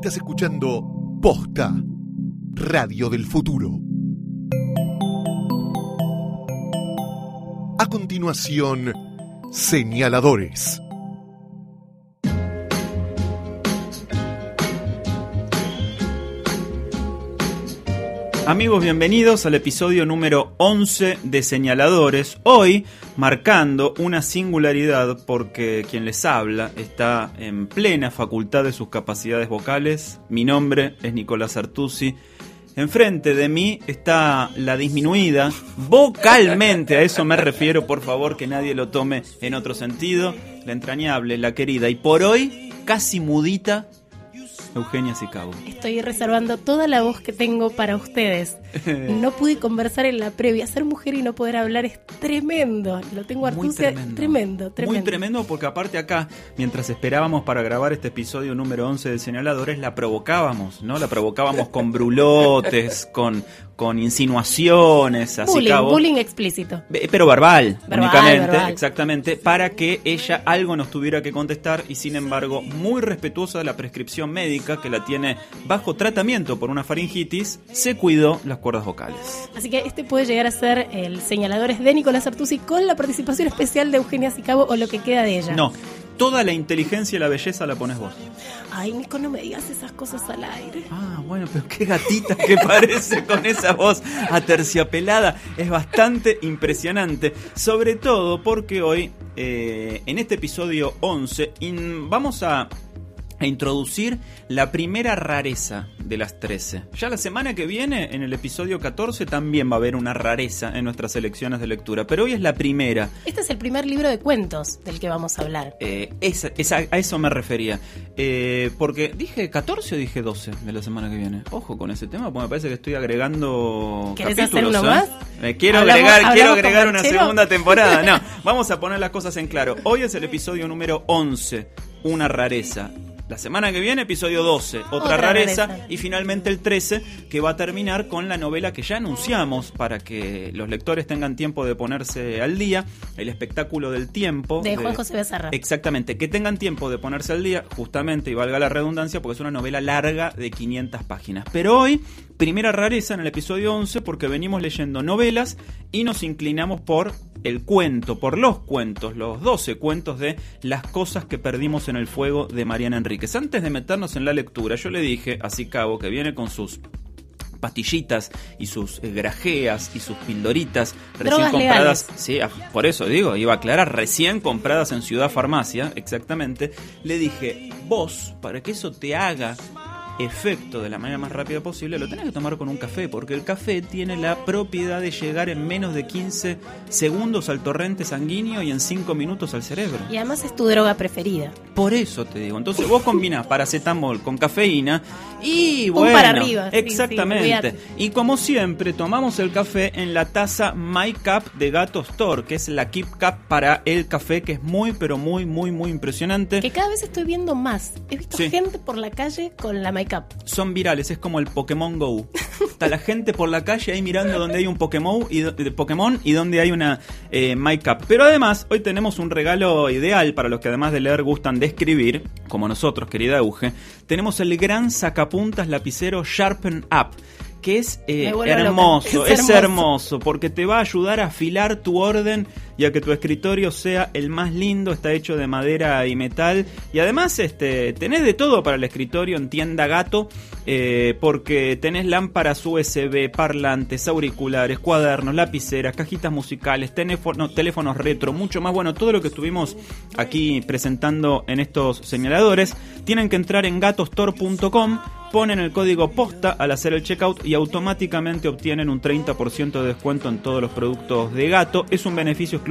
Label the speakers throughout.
Speaker 1: Estás escuchando Posta, Radio del Futuro. A continuación, señaladores.
Speaker 2: Amigos, bienvenidos al episodio número 11 de Señaladores. Hoy marcando una singularidad porque quien les habla está en plena facultad de sus capacidades vocales. Mi nombre es Nicolás Artusi. Enfrente de mí está la disminuida, vocalmente, a eso me refiero, por favor que nadie lo tome en otro sentido, la entrañable, la querida y por hoy casi mudita Eugenia Sicabo.
Speaker 3: Estoy reservando toda la voz que tengo para ustedes. No pude conversar en la previa. Ser mujer y no poder hablar es tremendo. Lo tengo artucia. Tremendo. tremendo. tremendo,
Speaker 2: Muy tremendo porque aparte acá, mientras esperábamos para grabar este episodio número 11 de Señaladores, la provocábamos, ¿no? La provocábamos con brulotes, con, con insinuaciones, así
Speaker 3: bullying, bullying explícito.
Speaker 2: Pero verbal, únicamente, exactamente, para que ella algo nos tuviera que contestar y sin embargo muy respetuosa de la prescripción médica que la tiene bajo tratamiento por una faringitis, se cuidó las cuerdas vocales.
Speaker 3: Así que este puede llegar a ser el señaladores de Nicolás Artusi con la participación especial de Eugenia Sicabo o lo que queda de ella.
Speaker 2: No, toda la inteligencia y la belleza la pones vos.
Speaker 3: Ay, Nico, no me digas esas cosas al aire.
Speaker 2: Ah, bueno, pero qué gatita que parece con esa voz aterciapelada. Es bastante impresionante. Sobre todo porque hoy, eh, en este episodio 11, vamos a a introducir la primera rareza de las 13. Ya la semana que viene, en el episodio 14, también va a haber una rareza en nuestras selecciones de lectura, pero hoy es la primera.
Speaker 3: Este es el primer libro de cuentos del que vamos a hablar.
Speaker 2: Eh, a eso me refería. Eh, porque dije 14 o dije 12 de la semana que viene. Ojo con ese tema, porque me parece que estoy agregando
Speaker 3: ¿Querés hacer uno más?
Speaker 2: Me quiero agregar, quiero agregar una segunda temporada. No, vamos a poner las cosas en claro. Hoy es el episodio número 11, una rareza. La semana que viene, episodio 12, otra, rareza, Y finalmente el 13, que va a terminar con la novela que ya anunciamos para que los lectores tengan tiempo de ponerse al día, el espectáculo del tiempo.
Speaker 3: De, Juan José Becerra.
Speaker 2: Exactamente, que tengan tiempo de ponerse al día, justamente, y valga la redundancia, porque es una novela larga de 500 páginas. Pero hoy, primera rareza en el episodio 11, porque venimos leyendo novelas y nos inclinamos por el cuento, por los cuentos, los 12 cuentos de Las cosas que perdimos en el fuego de Mariana Enríquez. Antes de meternos en la lectura, yo le dije a Cabo que viene con sus pastillitas y sus eh, grajeas y sus pildoritas recién compradas. Sí, por eso digo, iba a aclarar, recién compradas en Ciudad Farmacia, exactamente. Le dije, vos, para que eso te haga efecto de la manera más rápida posible, lo tenés que tomar con un café, porque el café tiene la propiedad de llegar en menos de 15 segundos al torrente sanguíneo y en 5 minutos al cerebro.
Speaker 3: Y además es tu droga preferida.
Speaker 2: Por eso te digo. Entonces vos combinas paracetamol con cafeína y bueno.
Speaker 3: para arriba.
Speaker 2: Exactamente. y como siempre, tomamos el café en la taza My Cup de Gato Store, que es la Keep Cup para el café, que es muy, pero muy, muy, muy impresionante.
Speaker 3: Que cada vez estoy viendo más. He visto gente por la calle con la My
Speaker 2: son virales, es como el Pokémon Go. Está la gente por la calle ahí mirando donde hay un Pokémon y, de Pokémon y donde hay una eh, Pero además, hoy tenemos un regalo ideal para los que además de leer gustan de escribir, como nosotros, querida Euge. Tenemos el gran sacapuntas lapicero Sharpen Up que es eh, hermoso, es, hermoso. porque te va a ayudar a afilar tu orden y a que tu escritorio sea el más lindo, está hecho de madera y metal y además este tenés de todo para el escritorio en tienda gato eh, porque tenés lámparas USB, parlantes, auriculares, cuadernos, lapiceras, cajitas musicales, teléfonos, teléfonos retro, mucho más bueno, todo lo que estuvimos aquí presentando en estos señaladores, tienen que entrar en gatostore.com ponen el código posta al hacer el checkout y automáticamente obtienen un 30% de descuento en todos los productos de gato. Es un beneficio exclusivo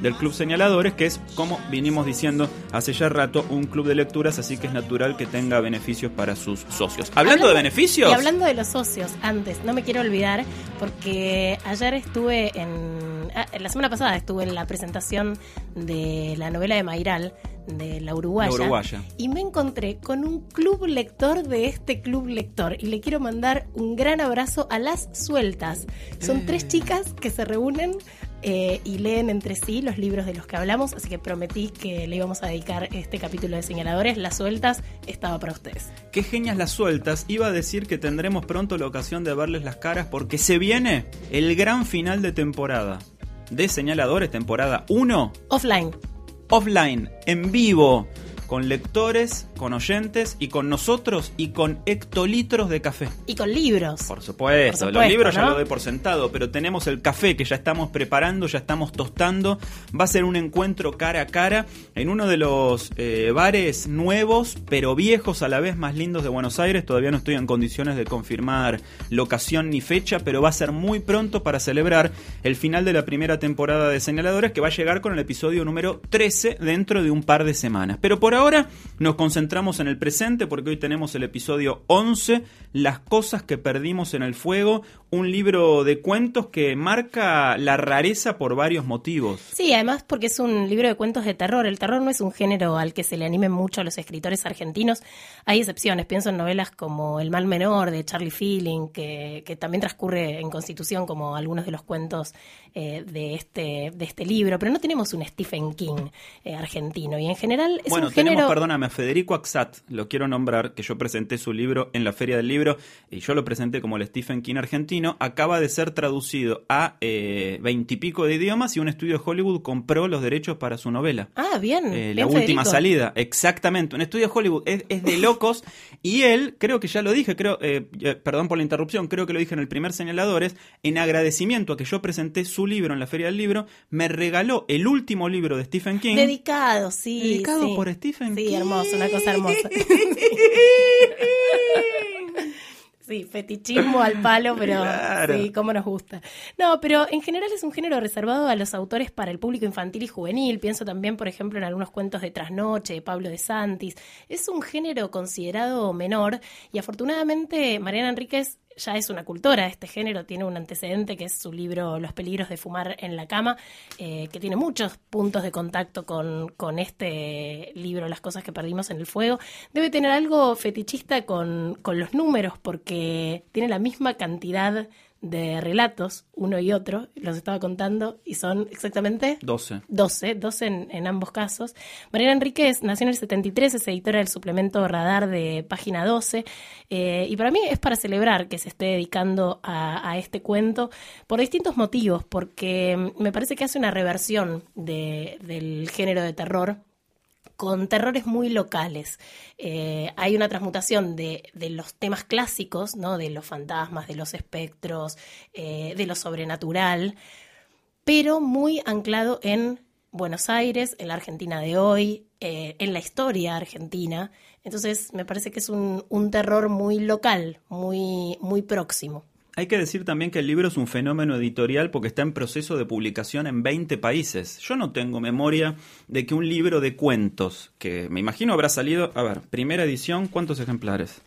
Speaker 2: del Club Señaladores, que es, como vinimos diciendo hace ya rato, un club de lecturas, así que es natural que tenga beneficios para sus socios. Hablando, de beneficios.
Speaker 3: Y hablando de los socios, antes, no me quiero olvidar, porque ayer estuve en. Ah, la semana pasada estuve en la presentación de la novela de Mairal de la Uruguaya, y me encontré con un club lector de este club lector y le quiero mandar un gran abrazo a las sueltas. Son tres eh. chicas que se reúnen eh, y leen entre sí los libros de los que hablamos, así que prometí que le íbamos a dedicar este capítulo de señaladores. Las sueltas estaba para ustedes.
Speaker 2: Qué genias las sueltas. Iba a decir que tendremos pronto la ocasión de verles las caras porque se viene el gran final de temporada de señaladores, temporada 1.
Speaker 3: Offline.
Speaker 2: Offline, en vivo con lectores, con oyentes y con nosotros y con hectolitros de café.
Speaker 3: Y con libros.
Speaker 2: Por supuesto, los libros ya lo doy por sentado, pero tenemos el café que ya estamos preparando, ya estamos tostando. Va a ser un encuentro cara a cara en uno de los eh, bares nuevos, pero viejos a la vez más lindos de Buenos Aires. Todavía no estoy en condiciones de confirmar locación ni fecha, pero va a ser muy pronto para celebrar el final de la primera temporada de Señaladores que va a llegar con el episodio número 13 dentro de un par de semanas. Pero por ahora nos concentramos en el presente porque hoy tenemos el episodio 11, Las cosas que perdimos en el fuego, un libro de cuentos que marca la rareza por varios motivos.
Speaker 3: Sí, además porque es un libro de cuentos de terror. El terror no es un género al que se le animen mucho a los escritores argentinos. Hay excepciones, pienso en novelas como El mal menor de Charlie Feeling, que, también transcurre en Constitución como algunos de los cuentos eh, de, este, de este libro, pero no tenemos un Stephen King eh, argentino y en general es
Speaker 2: un género... tenemos, perdóname, a Federico Lo quiero nombrar, que yo presenté su libro en la Feria del Libro y yo lo presenté como el Stephen King argentino acaba de ser traducido a eh, veintipico de idiomas y un estudio de Hollywood compró los derechos para su novela.
Speaker 3: Ah, bien.
Speaker 2: Eh, la última salida, exactamente. Un estudio de Hollywood es, de locos y él, creo que ya lo dije, creo, eh, perdón por la interrupción, creo que lo dije en el primer señaladores, en agradecimiento a que yo presenté su libro en la Feria del Libro, me regaló el último libro de Stephen King.
Speaker 3: Dedicado, sí.
Speaker 2: Dedicado por Stephen
Speaker 3: King. Sí, hermoso, una cosa hermosa. Sí, fetichismo al palo, pero sí, cómo nos gusta. No, pero en general es un género reservado a los autores para el público infantil y juvenil. Pienso también, por ejemplo, en algunos cuentos de Trasnoche, de Pablo de Santis. Es un género considerado menor y afortunadamente Mariana Enríquez ya es una cultora de este género, tiene un antecedente que es su libro Los peligros de fumar en la cama, eh, que tiene muchos puntos de contacto con, con, este libro, Las cosas que perdimos en el fuego. Debe tener algo fetichista con, con los números, porque tiene la misma cantidad de relatos, uno y otro, los estaba contando, y son exactamente
Speaker 2: 12.
Speaker 3: 12, 12 en, ambos casos. Mariana Enríquez nació en el 73, es editora del suplemento Radar de página 12, eh, y para mí es para celebrar que se esté dedicando a, a, este cuento por distintos motivos, porque me parece que hace una reversión de, del género de terror con terrores muy locales. Eh, hay una transmutación de, los temas clásicos, ¿no? de los fantasmas, de los espectros, eh, de lo sobrenatural, pero muy anclado en Buenos Aires, en la Argentina de hoy, eh, en la historia argentina. Entonces me parece que es un, un terror muy local, muy, muy próximo.
Speaker 2: Hay que decir también que el libro es un fenómeno editorial porque está en proceso de publicación en 20 países. Yo no tengo memoria de que un libro de cuentos, que me imagino habrá salido, a ver, primera edición, ¿cuántos ejemplares?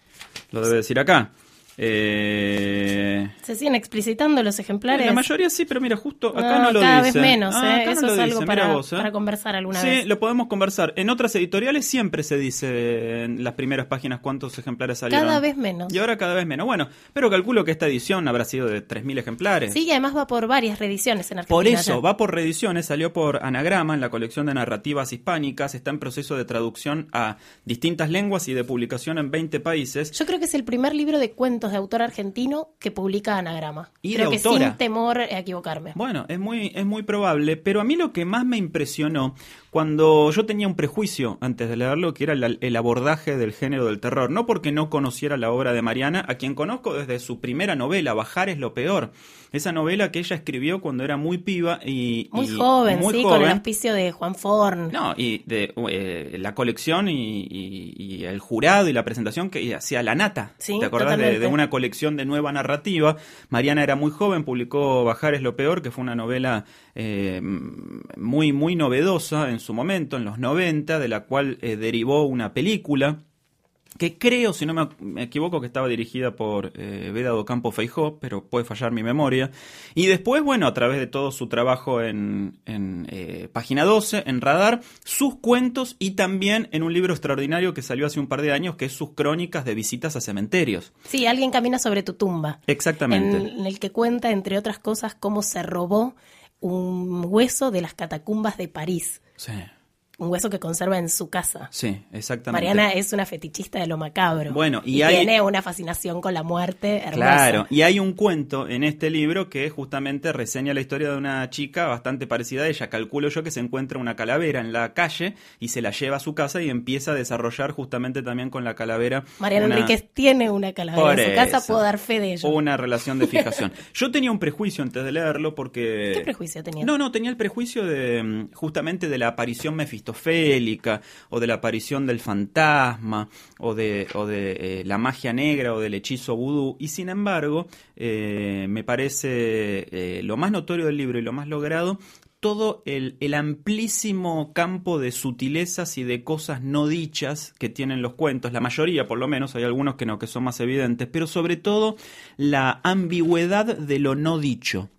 Speaker 2: Lo debe decir acá.
Speaker 3: Eh... Se siguen explicitando los ejemplares.
Speaker 2: La mayoría sí, pero mira, justo acá no, lo
Speaker 3: cada
Speaker 2: vez
Speaker 3: menos, ah, ¿eh? Eso es algo para, ¿eh? para, conversar alguna
Speaker 2: vez.
Speaker 3: Sí,
Speaker 2: lo podemos conversar. En otras editoriales siempre se dice en las primeras páginas cuántos ejemplares salieron.
Speaker 3: Cada vez menos.
Speaker 2: Y ahora cada vez menos. Bueno, pero calculo que esta edición habrá sido de 3.000 ejemplares.
Speaker 3: Sí, y además va por varias reediciones en Argentina.
Speaker 2: Por eso, va por reediciones, salió por Anagrama en la colección de narrativas hispánicas, está en proceso de traducción a distintas lenguas y de publicación en 20 países.
Speaker 3: Yo creo que es el primer libro de cuentos de autor argentino que publica Anagrama. Y Creo que sin temor a equivocarme.
Speaker 2: Bueno, es muy, es muy probable, pero a mí lo que más me impresionó cuando yo tenía un prejuicio antes de leerlo, que era el, abordaje del género del terror, no porque no conociera la obra de Mariana, a quien conozco desde su primera novela, Bajar es lo peor. Esa novela que ella escribió cuando era muy piba y...
Speaker 3: Muy joven, sí, con el auspicio de Juan Forn.
Speaker 2: No, y de eh, la colección y, el jurado y la presentación que hacía La Nata. ¿Te acordás de, de, una colección de nueva narrativa? Mariana era muy joven, publicó Bajar es lo peor, que fue una novela eh, muy, muy novedosa en su momento, en los 90, de la cual eh, derivó una película que creo, si no me, equivoco, que estaba dirigida por eh, Veda Campo Feijó, pero puede fallar mi memoria. Y después, bueno, a través de todo su trabajo en, en eh, Página 12, en Radar, sus cuentos y también en un libro extraordinario que salió hace un par de años, que es sus crónicas de visitas a cementerios.
Speaker 3: Sí, alguien camina sobre tu tumba.
Speaker 2: Exactamente.
Speaker 3: en el que cuenta, entre otras cosas, cómo se robó un hueso de las catacumbas de París.
Speaker 2: Sí
Speaker 3: un hueso que conserva en su casa.
Speaker 2: Sí, exactamente.
Speaker 3: Mariana es una fetichista de lo macabro.
Speaker 2: Bueno, y,
Speaker 3: tiene una fascinación con la muerte hermosa.
Speaker 2: Claro, y hay un cuento en este libro que justamente reseña la historia de una chica bastante parecida a ella. Calculo yo que se encuentra una calavera en la calle y se la lleva a su casa y empieza a desarrollar justamente también con la calavera.
Speaker 3: Mariana Enríquez tiene una calavera en su casa, puedo dar fe de ello.
Speaker 2: Una relación de fijación. yo tenía un prejuicio antes de leerlo porque...
Speaker 3: ¿Qué prejuicio tenía?
Speaker 2: No, no, tenía el prejuicio de mm, justamente de la aparición o de la aparición del fantasma, o de, o de eh, la magia negra, o del hechizo vudú. Y sin embargo, eh, me parece eh, lo más notorio del libro y lo más logrado todo el, amplísimo campo de sutilezas y de cosas no dichas que tienen los cuentos, la mayoría por lo menos, hay algunos que no, que son más evidentes, pero sobre todo la ambigüedad de lo no dicho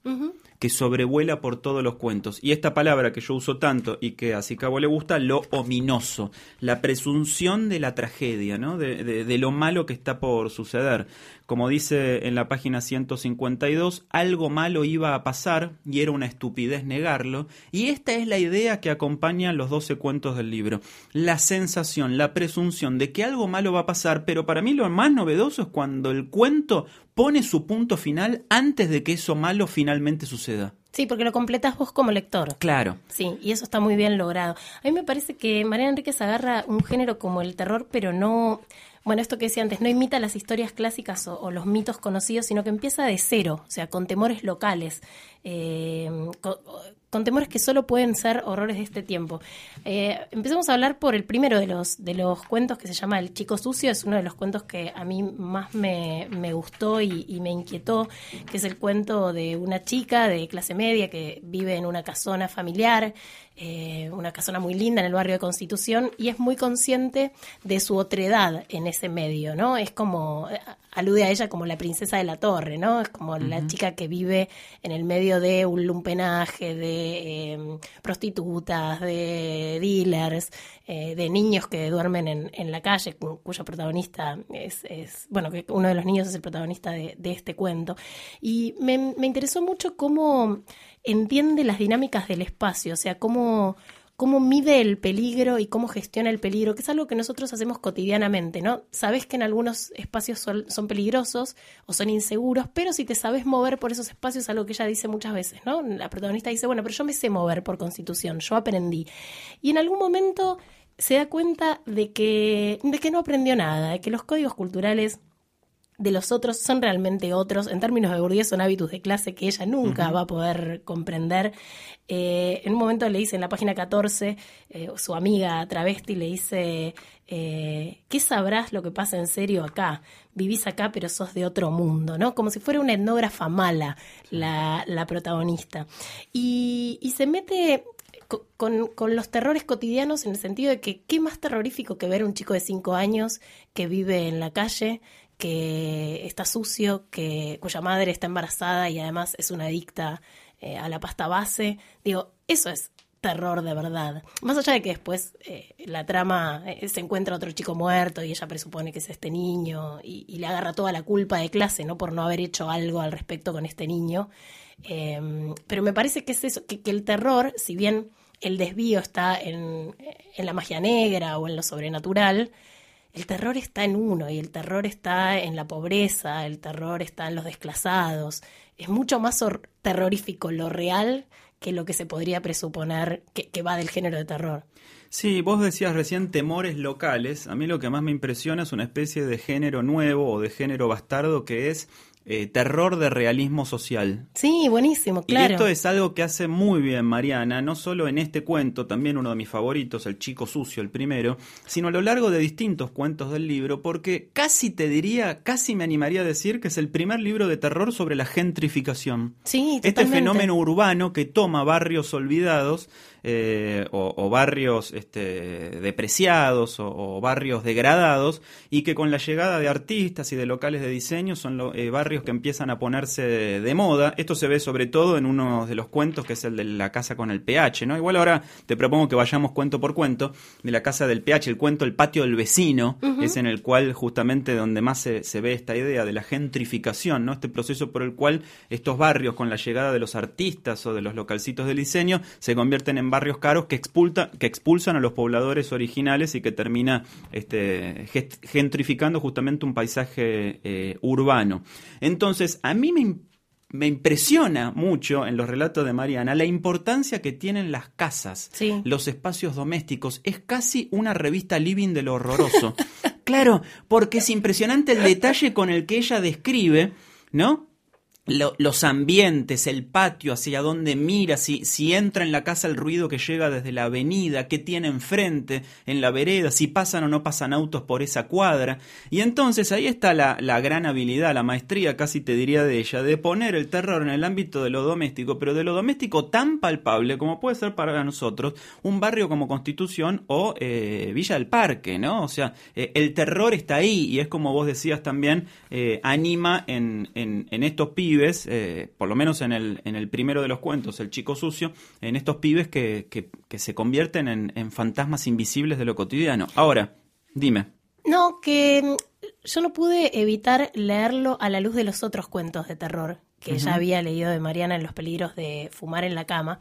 Speaker 2: que sobrevuela por todos los cuentos. Y esta palabra que yo uso tanto y que a Sicabo le gusta, lo ominoso, la presunción de la tragedia, ¿no? de, de lo malo que está por suceder. Como dice en la página 152, algo malo iba a pasar y era una estupidez negarlo. Y esta es la idea que acompaña los 12 cuentos del libro. La sensación, la presunción de que algo malo va a pasar, pero para mí lo más novedoso es cuando el cuento pone su punto final antes de que eso malo finalmente suceda.
Speaker 3: Sí, porque lo completas vos como lector.
Speaker 2: Claro.
Speaker 3: Sí, y eso está muy bien logrado. A mí me parece que María Enríquez agarra un género como el terror, pero no, bueno, esto que decía antes, no imita las historias clásicas o, los mitos conocidos, sino que empieza de cero, o sea, con temores locales. Eh, con temores que solo pueden ser horrores de este tiempo. Eh, empecemos a hablar por el primero de los, de los cuentos que se llama El Chico Sucio, es uno de los cuentos que a mí más me, gustó y, me inquietó, que es el cuento de una chica de clase media que vive en una casona familiar, eh, una casona muy linda en el barrio de Constitución, y es muy consciente de su otredad en ese medio, ¿no? Es como alude a ella como la princesa de la torre, ¿no? Es como la chica que vive en el medio de un lumpenaje, de em, prostitutas, de dealers, eh, de niños que duermen en, en la calle, cuyo protagonista es, es, bueno, que uno de los niños es el protagonista de, de este cuento. Y me, me interesó mucho cómo entiende las dinámicas del espacio, o sea, cómo cómo mide el peligro y cómo gestiona el peligro, que es algo que nosotros hacemos cotidianamente, ¿no? Sabes que en algunos espacios son, peligrosos o son inseguros, pero si te sabes mover por esos espacios, algo que ella dice muchas veces, ¿no? La protagonista dice, bueno, pero yo me sé mover por constitución, yo aprendí. Y en algún momento se da cuenta de que, de que no aprendió nada, de que los códigos culturales de los otros son realmente otros. En términos de Bourdieu son hábitos de clase que ella nunca va a poder comprender. Eh, en un momento le dice en la página 14, eh, su amiga travesti le dice, eh, ¿qué sabrás lo que pasa en serio acá? Vivís acá pero sos de otro mundo, ¿no? Como si fuera una etnógrafa mala la, la protagonista. Y, y se mete con, con, los terrores cotidianos en el sentido de que qué más terrorífico que ver a un chico de 5 años que vive en la calle, que está sucio, que, cuya madre está embarazada y además es una adicta eh, a la pasta base. Digo, eso es terror de verdad. Más allá de que después eh, la trama eh, se encuentra otro chico muerto y ella presupone que es este niño y, le agarra toda la culpa de clase, ¿no? Por no haber hecho algo al respecto con este niño. Em, pero me parece que es eso, que, el terror, si bien el desvío está en la magia negra o en lo sobrenatural, el terror está en uno y el terror está en la pobreza, el terror está en los desclasados. Es mucho más terrorífico lo real que lo que se podría presuponer que, va del género de terror.
Speaker 2: Sí, vos decías recién temores locales. A mí lo que más me impresiona es una especie de género nuevo o de género bastardo que es eh, terror de realismo social.
Speaker 3: Sí, buenísimo, claro.
Speaker 2: Y esto es algo que hace muy bien Mariana, no solo en este cuento, también uno de mis favoritos, El Chico Sucio, el primero, sino a lo largo de distintos cuentos del libro, porque casi te diría, casi me animaría a decir que es el primer libro de terror sobre la gentrificación.
Speaker 3: Sí,
Speaker 2: Este fenómeno urbano que toma barrios olvidados eh, o, barrios este, depreciados o, barrios degradados y que con la llegada de artistas y de locales de diseño son eh, barrios que empiezan a ponerse de, moda. Esto se ve sobre todo en uno de los cuentos, que es el de la casa con el PH, ¿no? Igual ahora te propongo que vayamos cuento por cuento de la casa del PH, el cuento El patio del vecino, es en el cual justamente donde más se, se, ve esta idea de la gentrificación, ¿no? Este proceso por el cual estos barrios, con la llegada de los artistas o de los localcitos de diseño, se convierten en barrios caros que, expulta, que expulsan a los pobladores originales y que termina este, gentrificando justamente un paisaje eh, urbano. Entonces, a mí me, me, impresiona mucho en los relatos de Mariana la importancia que tienen las casas, los espacios domésticos. Es casi una revista living de lo horroroso. claro, porque es impresionante el detalle con el que ella describe, ¿no? Los ambientes, el patio, hacia dónde mira, si, si entra en la casa el ruido que llega desde la avenida, qué tiene enfrente, en la vereda, si pasan o no pasan autos por esa cuadra. Y entonces ahí está la, la gran habilidad, la maestría, casi te diría de ella, de poner el terror en el ámbito de lo doméstico, pero de lo doméstico tan palpable como puede ser para nosotros un barrio como Constitución o eh, Villa del Parque, ¿no? O sea, eh, el terror está ahí y es como vos decías también, eh, anima en, en, en estos pibes eh, por lo menos en el, en el primero de los cuentos, El Chico Sucio, en estos pibes que, que, se convierten en, en, fantasmas invisibles de lo cotidiano. Ahora, dime.
Speaker 3: No, que mm, yo no pude evitar leerlo a la luz de los otros cuentos de terror que ya había leído de Mariana en Los peligros de fumar en la cama.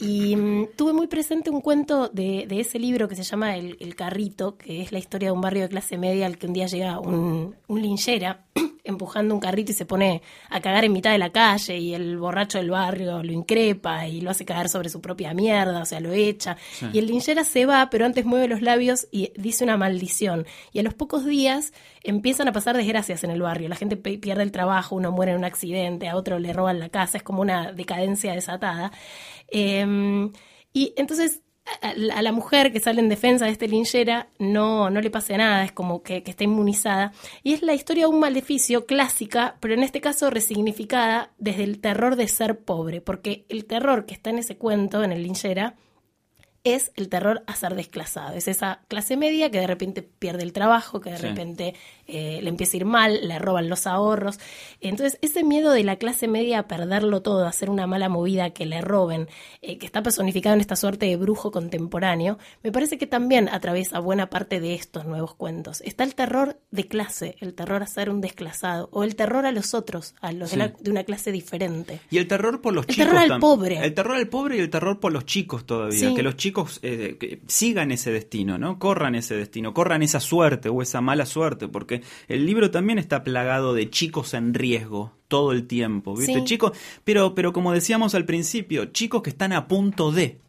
Speaker 3: Y mm, tuve muy presente un cuento de, de ese libro que se llama el, el, Carrito, que es la historia de un barrio de clase media al que un día llega un, un linchera empujando un carrito y se pone a cagar en mitad de la calle y el borracho del barrio lo increpa y lo hace caer sobre su propia mierda, o sea, lo echa. Y el linchera se va, pero antes mueve los labios y dice una maldición. Y a los pocos días empiezan a pasar desgracias en el barrio. La gente pierde el trabajo, uno muere en un accidente, a otro le roban la casa, es como una decadencia desatada. Em, y entonces a la mujer que sale en defensa de este linchera no, no le pase nada, es como que, que, está inmunizada. Y es la historia de un maleficio clásica, pero en este caso resignificada desde el terror de ser pobre, porque el terror que está en ese cuento, en el linchera, es el terror a ser desclasado. Es esa clase media que de repente pierde el trabajo, que de repente eh, le empieza a ir mal, le roban los ahorros. Entonces, ese miedo de la clase media a perderlo todo, a hacer una mala movida, que le roben, eh, que está personificado en esta suerte de brujo contemporáneo, me parece que también atraviesa buena parte de estos nuevos cuentos. Está el terror de clase, el terror a ser un desclasado, o el terror a los otros, a los de, una clase diferente.
Speaker 2: Y el terror por los
Speaker 3: el
Speaker 2: chicos.
Speaker 3: El terror al pobre.
Speaker 2: El terror al pobre y el terror por los chicos todavía. Que los chicos eh, sigan ese destino, ¿no? Corran ese destino, corran esa suerte o esa mala suerte, porque el libro también está plagado de chicos en riesgo todo el tiempo, ¿viste? Chicos, pero, pero como decíamos al principio, chicos que están a punto de,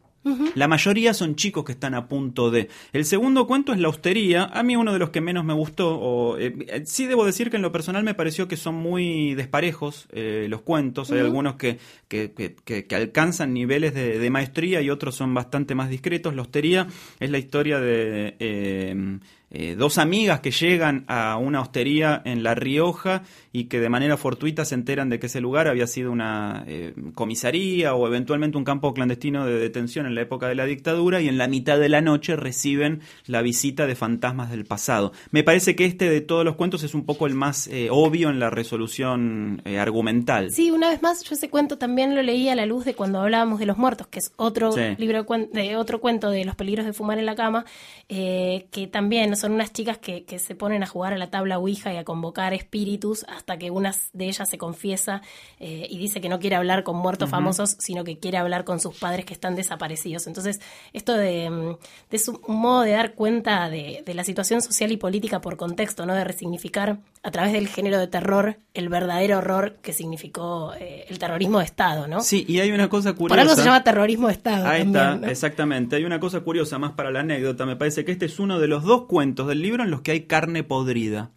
Speaker 2: la mayoría son chicos que están a punto de. El segundo cuento es La Hostería. A mí uno de los que menos me gustó. O, eh, eh, sí debo decir que en lo personal me pareció que son muy desparejos eh, los cuentos. Hay algunos que, que, que, alcanzan niveles de, maestría y otros son bastante más discretos. La Hostería es la historia de... Eh, dos amigas que llegan a una hostería en La Rioja y que de manera fortuita se enteran de que ese lugar había sido una eh, comisaría o eventualmente un campo clandestino de detención en la época de la dictadura y en la mitad de la noche reciben la visita de fantasmas del pasado. Me parece que este de todos los cuentos es un poco el más eh, obvio en la resolución argumental.
Speaker 3: Sí, una vez más, yo ese cuento también lo leí a la luz de cuando hablábamos de los muertos, que es otro libro de otro cuento de los peligros de fumar en la cama, que también son unas chicas que, que, se ponen a jugar a la tabla Ouija y a convocar espíritus hasta que una de ellas se confiesa eh, y dice que no quiere hablar con muertos famosos, sino que quiere hablar con sus padres que están desaparecidos. Entonces, esto de, mm, es un modo de dar cuenta de, la situación social y política por contexto, ¿no? De resignificar a través del género de terror el verdadero horror que significó eh, el terrorismo de Estado, ¿no?
Speaker 2: Sí, y hay una cosa curiosa.
Speaker 3: Por algo se llama terrorismo de Estado.
Speaker 2: Ahí está, exactamente. Hay una cosa curiosa más para la anécdota. Me parece que este es uno de los dos cuentos del libro en los que hay carne podrida.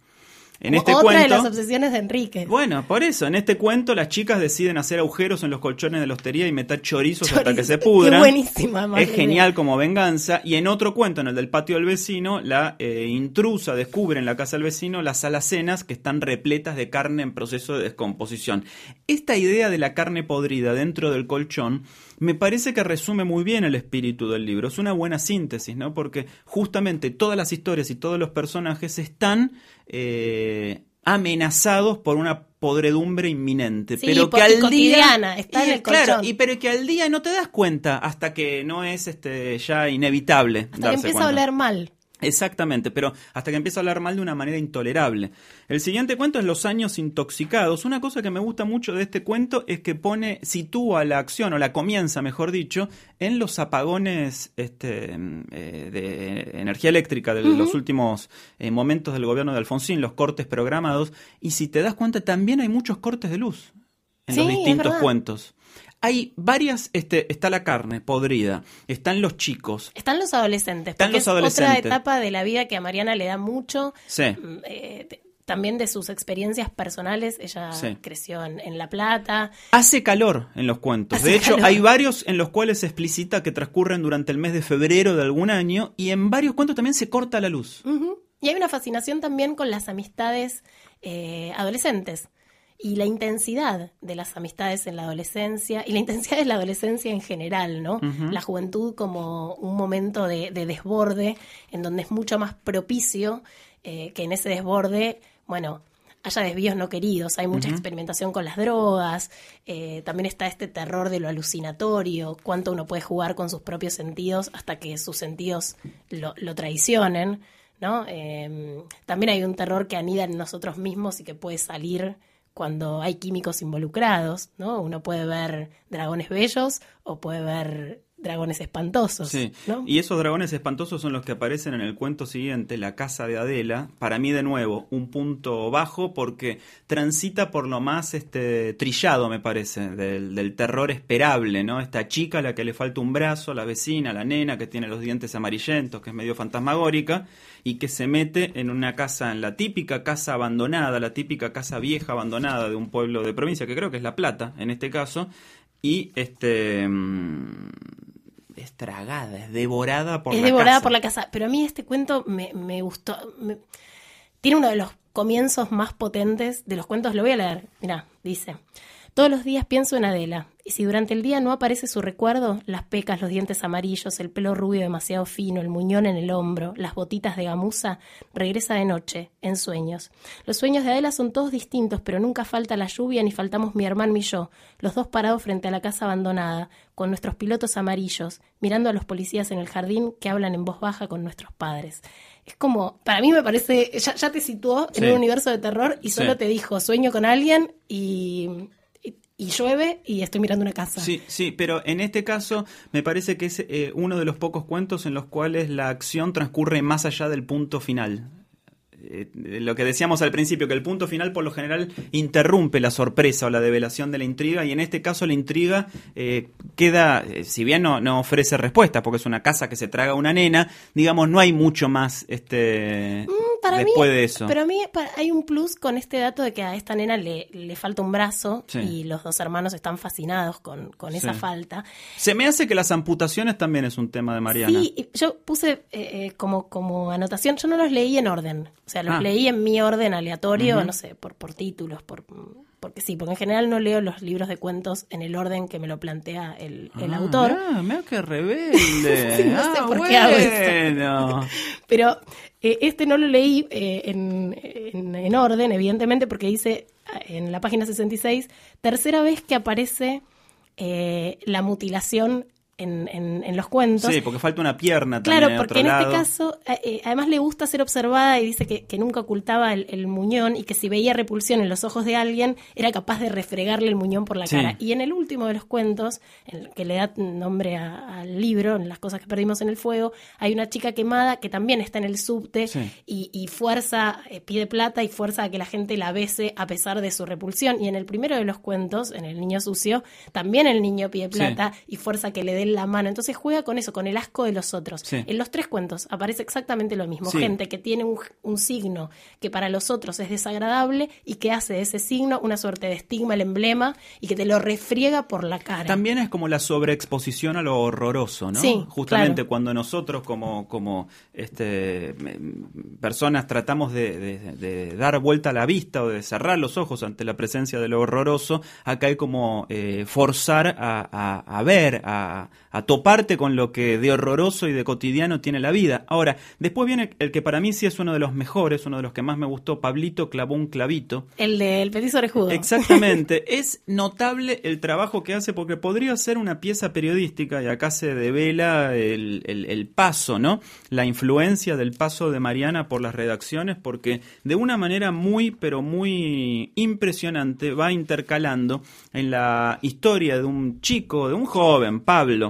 Speaker 3: En este Otra de las obsesiones de Enrique.
Speaker 2: Bueno, por eso, en este cuento las chicas deciden hacer agujeros en los colchones de la hostería y meter chorizos hasta que se pudran.
Speaker 3: buenísima,
Speaker 2: es genial como venganza. Y en otro cuento, en el del patio del vecino, la eh, intrusa descubre en la casa del vecino las alacenas que están repletas de carne en proceso de descomposición. Esta idea de la carne podrida dentro del colchón me parece que resume muy bien el espíritu del libro. Es una buena síntesis, ¿no? Porque justamente todas las historias y todos los personajes están eh, amenazados por una podredumbre inminente, pero que al
Speaker 3: día está en el
Speaker 2: claro, y pero que al día no te das cuenta hasta que no es este ya inevitable
Speaker 3: hasta que empieza a oler mal.
Speaker 2: Exactamente, pero hasta que empieza a hablar mal de una manera intolerable. El siguiente cuento es Los años intoxicados. Una cosa que me gusta mucho de este cuento es que pone, sitúa la acción, o la comienza, mejor dicho, en los apagones este, eh, de energía eléctrica de los últimos eh, momentos del gobierno de Alfonsín, los cortes programados. Y si te das cuenta, también hay muchos cortes de luz en los distintos cuentos hay varias, este, está la carne podrida, están los chicos.
Speaker 3: Están los adolescentes, están los adolescentes. otra etapa de la vida que a Mariana le da mucho. Sí. Mm, eh, también de sus experiencias personales, ella creció en, La Plata.
Speaker 2: Hace calor en los cuentos. de hecho, hay varios en los cuales se explicita que transcurren durante el mes de febrero de algún año y en varios cuentos también se corta la luz.
Speaker 3: Y hay una fascinación también con las amistades eh, adolescentes y la intensidad de las amistades en la adolescencia y la intensidad de la adolescencia en general, ¿no? La juventud como un momento de, desborde en donde es mucho más propicio eh, que en ese desborde, bueno, haya desvíos no queridos, hay mucha experimentación con las drogas, eh, también está este terror de lo alucinatorio, cuánto uno puede jugar con sus propios sentidos hasta que sus sentidos lo, traicionen, ¿no? Em, también hay un terror que anida en nosotros mismos y que puede salir cuando hay químicos involucrados, ¿no? Uno puede ver dragones bellos o puede ver dragones espantosos. Sí.
Speaker 2: Y esos dragones espantosos son los que aparecen en el cuento siguiente, La Casa de Adela. Para mí, de nuevo, un punto bajo porque transita por lo más este, trillado, me parece, del, del, terror esperable, ¿no? Esta chica a la que le falta un brazo, la vecina, la nena que tiene los dientes amarillentos, que es medio fantasmagórica y que se mete en una casa, en la típica casa abandonada, la típica casa vieja abandonada de un pueblo de provincia, que creo que es La Plata en este caso, y este mm, es tragada, es devorada por
Speaker 3: es
Speaker 2: la
Speaker 3: devorada por la casa. Pero a mí este cuento me, me gustó. Tiene uno de los comienzos más potentes de los cuentos. Lo voy a leer. Mira, dice. Todos los días pienso en Adela, y si durante el día no aparece su recuerdo, las pecas, los dientes amarillos, el pelo rubio demasiado fino, el muñón en el hombro, las botitas de gamuza, regresa de noche, en sueños. Los sueños de Adela son todos distintos, pero nunca falta la lluvia ni faltamos mi hermano y yo, los dos parados frente a la casa abandonada, con nuestros pilotos amarillos, mirando a los policías en el jardín que hablan en voz baja con nuestros padres. Es como, para mí me parece, ya, te situó en un universo de terror y solo te dijo, sueño con alguien y y llueve y estoy mirando una casa.
Speaker 2: Sí, sí, pero en este caso me parece que es eh, uno de los pocos cuentos en los cuales la acción transcurre más allá del punto final. Eh, lo que decíamos al principio, que el punto final por lo general interrumpe la sorpresa o la develación de la intriga y en este caso la intriga eh, queda, si bien no, no ofrece respuesta, porque es una casa que se traga una nena, digamos, no hay mucho más este... Mm, después de eso.
Speaker 3: Pero a mí hay un plus con este dato de que a esta nena le, le falta un brazo y los dos hermanos están fascinados con, con esa falta.
Speaker 2: Se me hace que las amputaciones también es un tema de Mariana.
Speaker 3: Sí, yo puse eh, eh, como, como anotación, yo no los leí en orden, o sea, los ah. leí en mi orden aleatorio, no sé, por, por títulos, por porque sí, porque en general no leo los libros de cuentos en el orden que me lo plantea el, el ah, autor.
Speaker 2: Ah, mira qué rebelde.
Speaker 3: no sé ah, por qué hago esto. Pero eh, este no lo leí eh, en, en, orden, evidentemente, porque dice en la página 66, tercera vez que aparece eh, la mutilación en, en, los cuentos.
Speaker 2: Sí, porque falta una pierna también.
Speaker 3: Claro, porque en este caso, eh, eh, además le gusta ser observada y dice que, nunca ocultaba el, muñón y que si veía repulsión en los ojos de alguien, era capaz de refregarle el muñón por la cara. Y en el último de los cuentos, el que le da nombre al libro, en Las cosas que perdimos en el fuego, hay una chica quemada que también está en el subte y, fuerza, eh, pide plata y fuerza a que la gente la bese a pesar de su repulsión. Y en el primero de los cuentos, en El niño sucio, también el niño pide plata y fuerza que le dé la mano. Entonces juega con eso, con el asco de los otros. En los tres cuentos aparece exactamente lo mismo. Gente que tiene un, signo que para los otros es desagradable y que hace de ese signo una suerte de estigma, el emblema, y que te lo refriega por la cara.
Speaker 2: También es como la sobreexposición a lo horroroso, ¿no?
Speaker 3: Sí,
Speaker 2: Justamente cuando nosotros como, como este, personas tratamos de, dar vuelta a la vista o de cerrar los ojos ante la presencia de lo horroroso, acá hay como eh, forzar a, a ver, a, toparte con lo que de horroroso y de cotidiano tiene la vida. Ahora, después viene el que para mí sí es uno de los mejores, uno de los que más me gustó, Pablito clavó un clavito.
Speaker 3: El del petiso orejudo.
Speaker 2: Exactamente. es notable el trabajo que hace porque podría ser una pieza periodística y acá se devela el, el paso, ¿no? La influencia del paso de Mariana por las redacciones porque de una manera muy, pero muy impresionante va intercalando en la historia de un chico, de un joven, Pablo,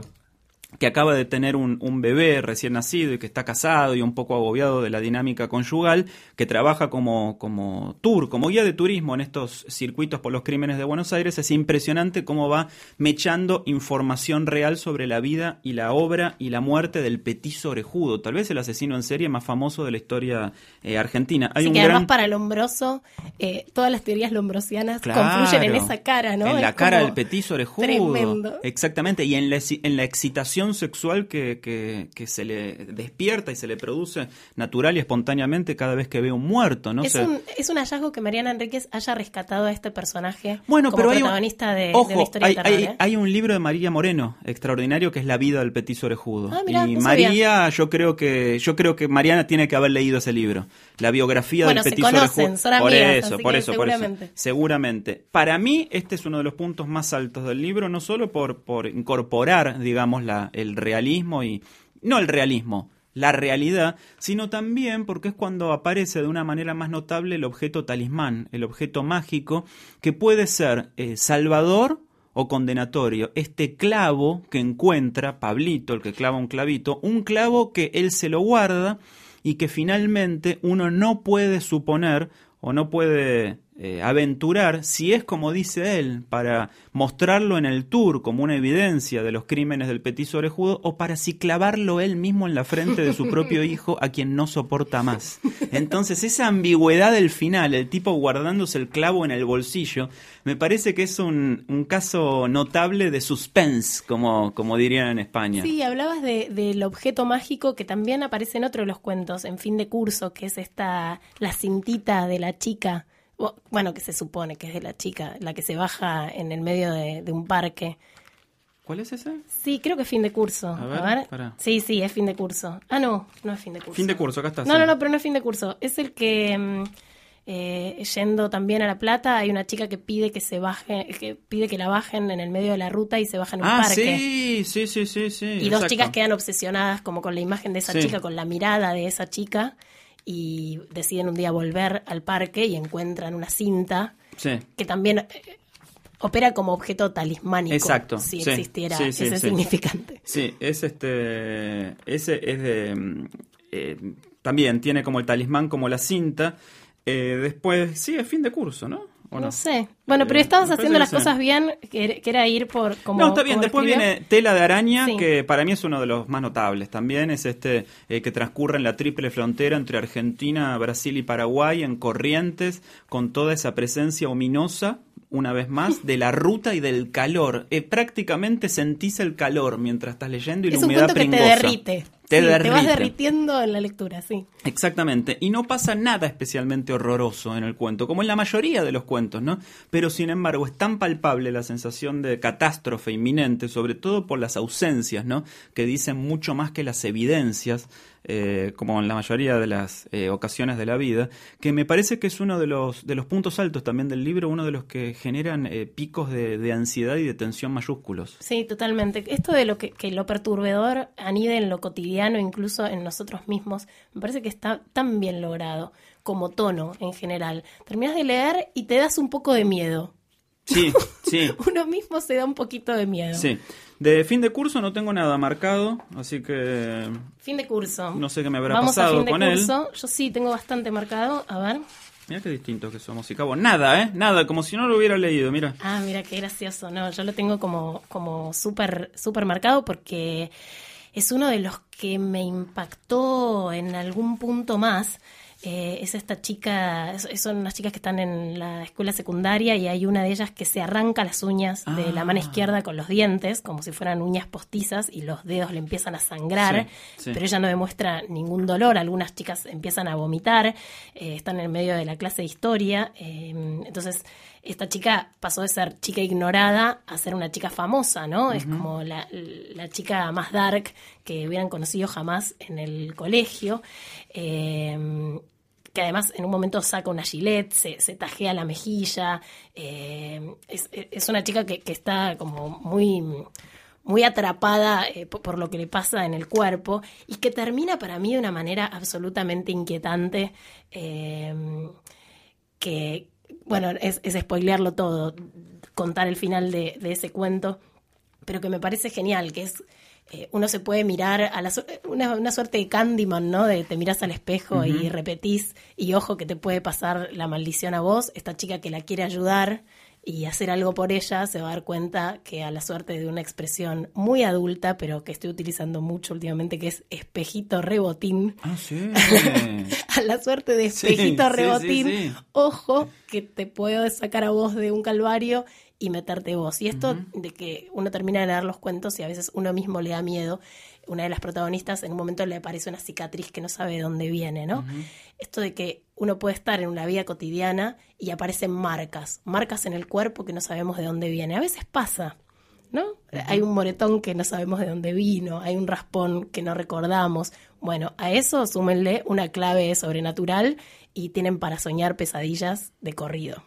Speaker 2: que acaba de tener un, bebé recién nacido y que está casado y un poco agobiado de la dinámica conyugal, que trabaja como, como tour, como guía de turismo en estos circuitos por los crímenes de Buenos Aires, es impresionante cómo va mechando información real sobre la vida y la obra y la muerte del petiso orejudo, tal vez el asesino en serie más famoso de la historia eh, argentina.
Speaker 3: Hay un que además para Lombroso, eh, todas las teorías lombrosianas confluyen en esa cara, ¿no?
Speaker 2: En la cara del petiso orejudo. Tremendo. Exactamente, y en la, en la excitación sexual que, que, se le despierta y se le produce natural y espontáneamente cada vez que ve un muerto. ¿no?
Speaker 3: Es, un, es un hallazgo que Mariana Enríquez haya rescatado a este personaje bueno, como pero protagonista de,
Speaker 2: ojo,
Speaker 3: historia
Speaker 2: hay,
Speaker 3: hay,
Speaker 2: ¿eh? hay, un libro de María Moreno extraordinario que es La vida del petiso orejudo. Ah, y María, yo creo que yo creo que Mariana tiene que haber leído ese libro, la biografía del petiso orejudo.
Speaker 3: por
Speaker 2: eso, por eso, por eso. Seguramente. Para mí este es uno de los puntos más altos del libro, no solo por por incorporar, digamos, la, el realismo y no el realismo, la realidad, sino también porque es cuando aparece de una manera más notable el objeto talismán, el objeto mágico, que puede ser eh, salvador o condenatorio. Este clavo que encuentra Pablito, el que clava un clavito, un clavo que él se lo guarda y que finalmente uno no puede suponer o no puede eh, aventurar, si es como dice él, para mostrarlo en el tour como una evidencia de los crímenes del petiso orejudo, o para si clavarlo él mismo en la frente de su propio hijo a quien no soporta más. Entonces, esa ambigüedad del final, el tipo guardándose el clavo en el bolsillo, me parece que es un, un caso notable de suspense, como, como dirían en España.
Speaker 3: Sí, hablabas de, del objeto mágico que también aparece en otro de los cuentos, en fin de curso, que es esta, la cintita de la chica bueno, que se supone que es de la chica, la que se baja en el medio de, un parque.
Speaker 2: ¿Cuál es ese?
Speaker 3: Sí, creo que es fin de curso. A ver, Sí, sí, es fin de curso. Ah, no, no es fin de curso.
Speaker 2: Fin de curso, acá está.
Speaker 3: No, no, no, pero no es fin de curso. Es el que, mm, eh, yendo también a La Plata, hay una chica que pide que se baje, que pide que la bajen en el medio de la ruta y se baja en un
Speaker 2: ah,
Speaker 3: parque.
Speaker 2: sí, sí, sí, sí, sí.
Speaker 3: Y dos chicas quedan obsesionadas como con la imagen de esa chica, con la mirada de esa chica y deciden un día volver al parque y encuentran una cinta que también eh, opera como objeto talismánico.
Speaker 2: Exacto.
Speaker 3: Si existiera ese significante.
Speaker 2: Sí, es este. Ese es de. Eh, también tiene como el talismán como la cinta. Eh, después, sí, es fin de curso, ¿no?
Speaker 3: No? sé. Bueno, pero eh, estabas haciendo las cosas bien, que, era ir por como.
Speaker 2: No, está bien. Después viene Tela de Araña, que para mí es uno de los más notables también. Es este eh, que transcurre en la triple frontera entre Argentina, Brasil y Paraguay, en Corrientes, con toda esa presencia ominosa una vez más, de la ruta y del calor. Eh, prácticamente sentís el calor mientras estás leyendo y la humedad
Speaker 3: un que te derrite. Te, te vas derritiendo en la lectura, sí.
Speaker 2: Exactamente. Y no pasa nada especialmente horroroso en el cuento, como en la mayoría de los cuentos, ¿no? Pero sin embargo es tan palpable la sensación de catástrofe inminente, sobre todo por las ausencias, ¿no? Que dicen mucho más que las evidencias eh, como en la mayoría de las eh, ocasiones de la vida, que me parece que es uno de los, de los puntos altos también del libro, uno de los que generan eh, picos de, ansiedad y de tensión mayúsculos.
Speaker 3: Sí, totalmente. Esto de lo que, que lo perturbador anide en lo cotidiano, incluso en nosotros mismos, me parece que está tan bien logrado como tono en general. Terminas de leer y te das un poco de miedo.
Speaker 2: Sí, sí.
Speaker 3: Uno mismo se da un poquito de miedo.
Speaker 2: Sí. De fin de curso no tengo nada marcado, así que.
Speaker 3: Fin de curso.
Speaker 2: No sé qué me habrá pasado a fin de curso.
Speaker 3: Yo sí tengo bastante marcado. A ver.
Speaker 2: Mira qué distintos que somos. Y cabo, nada, ¿eh? Nada, como si no lo hubiera leído, mira.
Speaker 3: Ah, mira qué gracioso. No, yo lo tengo como, como súper, súper marcado porque es uno de los que me impactó en algún punto más. Eh, es esta chica, son unas chicas que están en la escuela secundaria y hay una de ellas que se arranca las uñas de la mano ah. izquierda con los dientes, como si fueran uñas postizas, y los dedos le empiezan a sangrar, pero ella no demuestra ningún dolor. Algunas chicas empiezan a vomitar, eh, están en medio de la clase de historia, eh, entonces esta chica pasó de ser chica ignorada a ser una chica famosa, ¿no? Es como la, chica más dark que hubieran conocido jamás en el colegio. Eh, que además en un momento saca una gilet, se, se tajea la mejilla. Eh, es, una chica que, está como muy muy atrapada eh, por, lo que le pasa en el cuerpo y que termina para mí de una manera absolutamente inquietante que, bueno, es, es spoilearlo todo, contar el final de, ese cuento, pero que me parece genial, que es eh, uno se puede mirar a la una, una, suerte de Candyman, ¿no? De te miras al espejo y repetís y ojo que te puede pasar la maldición a vos, esta chica que la quiere ayudar y hacer algo por ella, se va a dar cuenta que a la suerte de una expresión muy adulta, pero que estoy utilizando mucho últimamente, que es espejito rebotín.
Speaker 2: Ah, sí.
Speaker 3: a la suerte de espejito rebotín, ojo que te puedo sacar a vos de un calvario y meterte vos. Y esto de que uno termina de leer los cuentos y a veces uno mismo le da miedo. Una de las protagonistas en un momento le aparece una cicatriz que no sabe de dónde viene, ¿no? Esto de que uno puede estar en una vida cotidiana y aparecen marcas, marcas en el cuerpo que no sabemos de dónde viene. A veces pasa, ¿no? Hay un moretón que no sabemos de dónde vino, hay un raspón que no recordamos. Bueno, a eso súmenle una clave sobrenatural y tienen para soñar pesadillas de corrido.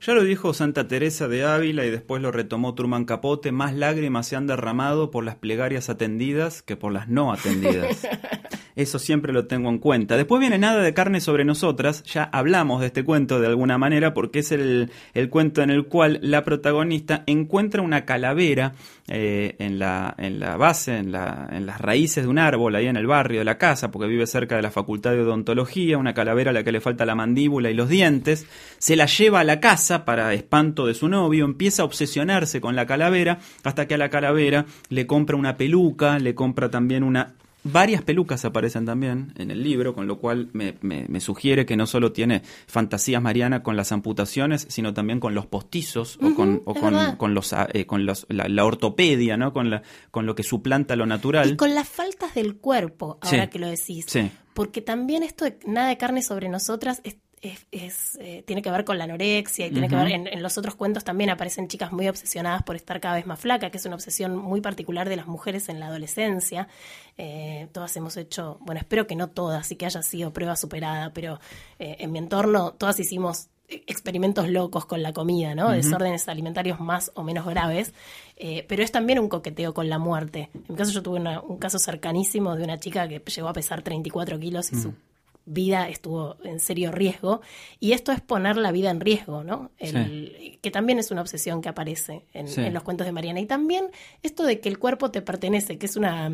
Speaker 2: Ya lo dijo Santa Teresa de Ávila y después lo retomó Turman Capote, más lágrimas se han derramado por las plegarias atendidas que por las no atendidas. Eso siempre lo tengo en cuenta. Después viene Nada de carne sobre nosotras. Ya hablamos de este cuento de alguna manera porque es el, cuento en el cual la protagonista encuentra una calavera eh, en, la, en la base, en, la, en las raíces de un árbol ahí en el barrio de la casa, porque vive cerca de la Facultad de Odontología, una calavera a la que le falta la mandíbula y los dientes. Se la lleva a la casa para espanto de su novio, empieza a obsesionarse con la calavera hasta que a la calavera le compra una peluca, le compra también una Varias pelucas aparecen también en el libro, con lo cual me, me, sugiere que no solo tiene fantasías Mariana con las amputaciones, sino también con los postizos o con, o con, con, los, eh, con los, la, ortopedia, ¿no? Con, la, con lo que suplanta lo natural.
Speaker 3: Y con las faltas del cuerpo, ahora que lo decís. Sí. Porque también esto de nada de carne sobre nosotras es es, eh, tiene que ver con la anorexia y tiene que ver, en, los otros cuentos también aparecen chicas muy obsesionadas por estar cada vez más flaca, que es una obsesión muy particular de las mujeres en la adolescencia. Eh, todas hemos hecho, bueno, espero que no todas y que haya sido prueba superada, pero eh, en mi entorno todas hicimos experimentos locos con la comida, ¿no? Desórdenes alimentarios más o menos graves, pero es también un coqueteo con la muerte. En mi caso yo tuve un caso cercanísimo de una chica que llegó a pesar 34 kilos y su vida estuvo en serio riesgo. Y esto es poner la vida en riesgo, ¿no? Que también es una obsesión que aparece en, los cuentos de Mariana. Y también esto de que el cuerpo te pertenece, que es una,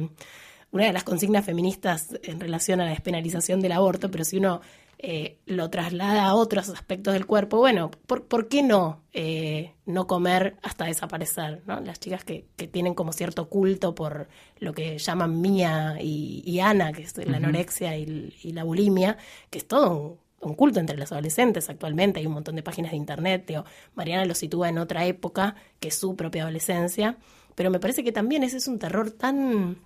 Speaker 3: una de las consignas feministas en relación a la despenalización del aborto, pero si uno eh, lo traslada a otros aspectos del cuerpo, bueno, ¿por, ¿por qué no eh, no comer hasta desaparecer? ¿no? Las chicas que, que, tienen como cierto culto por lo que llaman Mía y, Ana, que es la anorexia y, la bulimia, que es todo un, culto entre los adolescentes actualmente, hay un montón de páginas de internet, Mariana lo sitúa en otra época, que es su propia adolescencia, pero me parece que también ese es un terror tan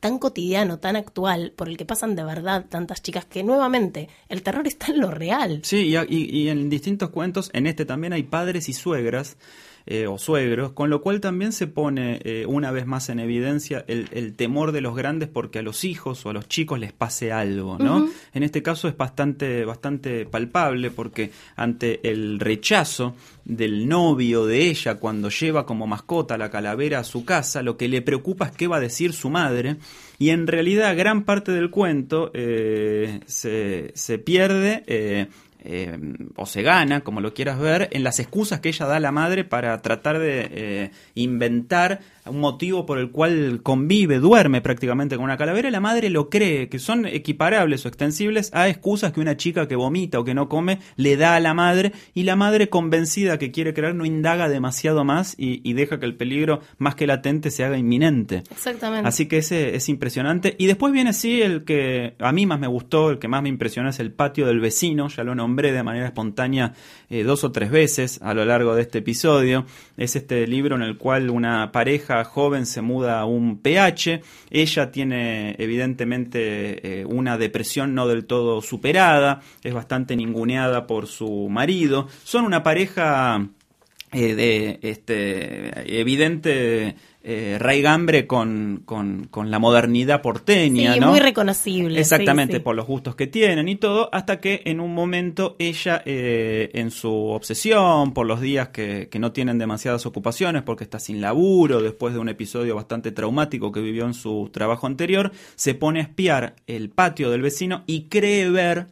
Speaker 3: tan cotidiano, tan actual, por el que pasan de verdad tantas chicas, que nuevamente el terror está en lo real.
Speaker 2: Sí, y, en distintos cuentos, en este también hay padres y suegras. Eh, o suegros, con lo cual también se pone eh, una vez más en evidencia el, temor de los grandes porque a los hijos o a los chicos les pase algo, ¿no? En este caso es bastante, bastante palpable porque ante el rechazo del novio de ella cuando lleva como mascota la calavera a su casa, lo que le preocupa es qué va a decir su madre y en realidad gran parte del cuento eh, se, se, pierde eh, eh, o se gana, como lo quieras ver, en las excusas que ella da a la madre para tratar de inventar un motivo por el cual convive, duerme prácticamente con una calavera, la madre lo cree, que son equiparables o extensibles a excusas que una chica que vomita o que no come le da a la madre y la madre convencida que quiere creer no indaga demasiado más y, deja que el peligro más que latente se haga inminente.
Speaker 3: Exactamente.
Speaker 2: Así que ese es impresionante. Y después viene sí el que a mí más me gustó, el que más me impresionó es el patio del vecino, ya lo nombré de manera espontánea eh, dos o tres veces a lo largo de este episodio. Es este libro en el cual una pareja joven se muda a un PH, ella tiene evidentemente eh, una depresión no del todo superada, es bastante ninguneada por su marido, son una pareja eh, de este evidente eh, raigambre con, con, la modernidad porteña,
Speaker 3: sí, muy reconocible.
Speaker 2: Exactamente, por los gustos que tienen y todo, hasta que en un momento ella, eh, en su obsesión, por los días que, que, no tienen demasiadas ocupaciones, porque está sin laburo, después de un episodio bastante traumático que vivió en su trabajo anterior, se pone a espiar el patio del vecino y cree ver,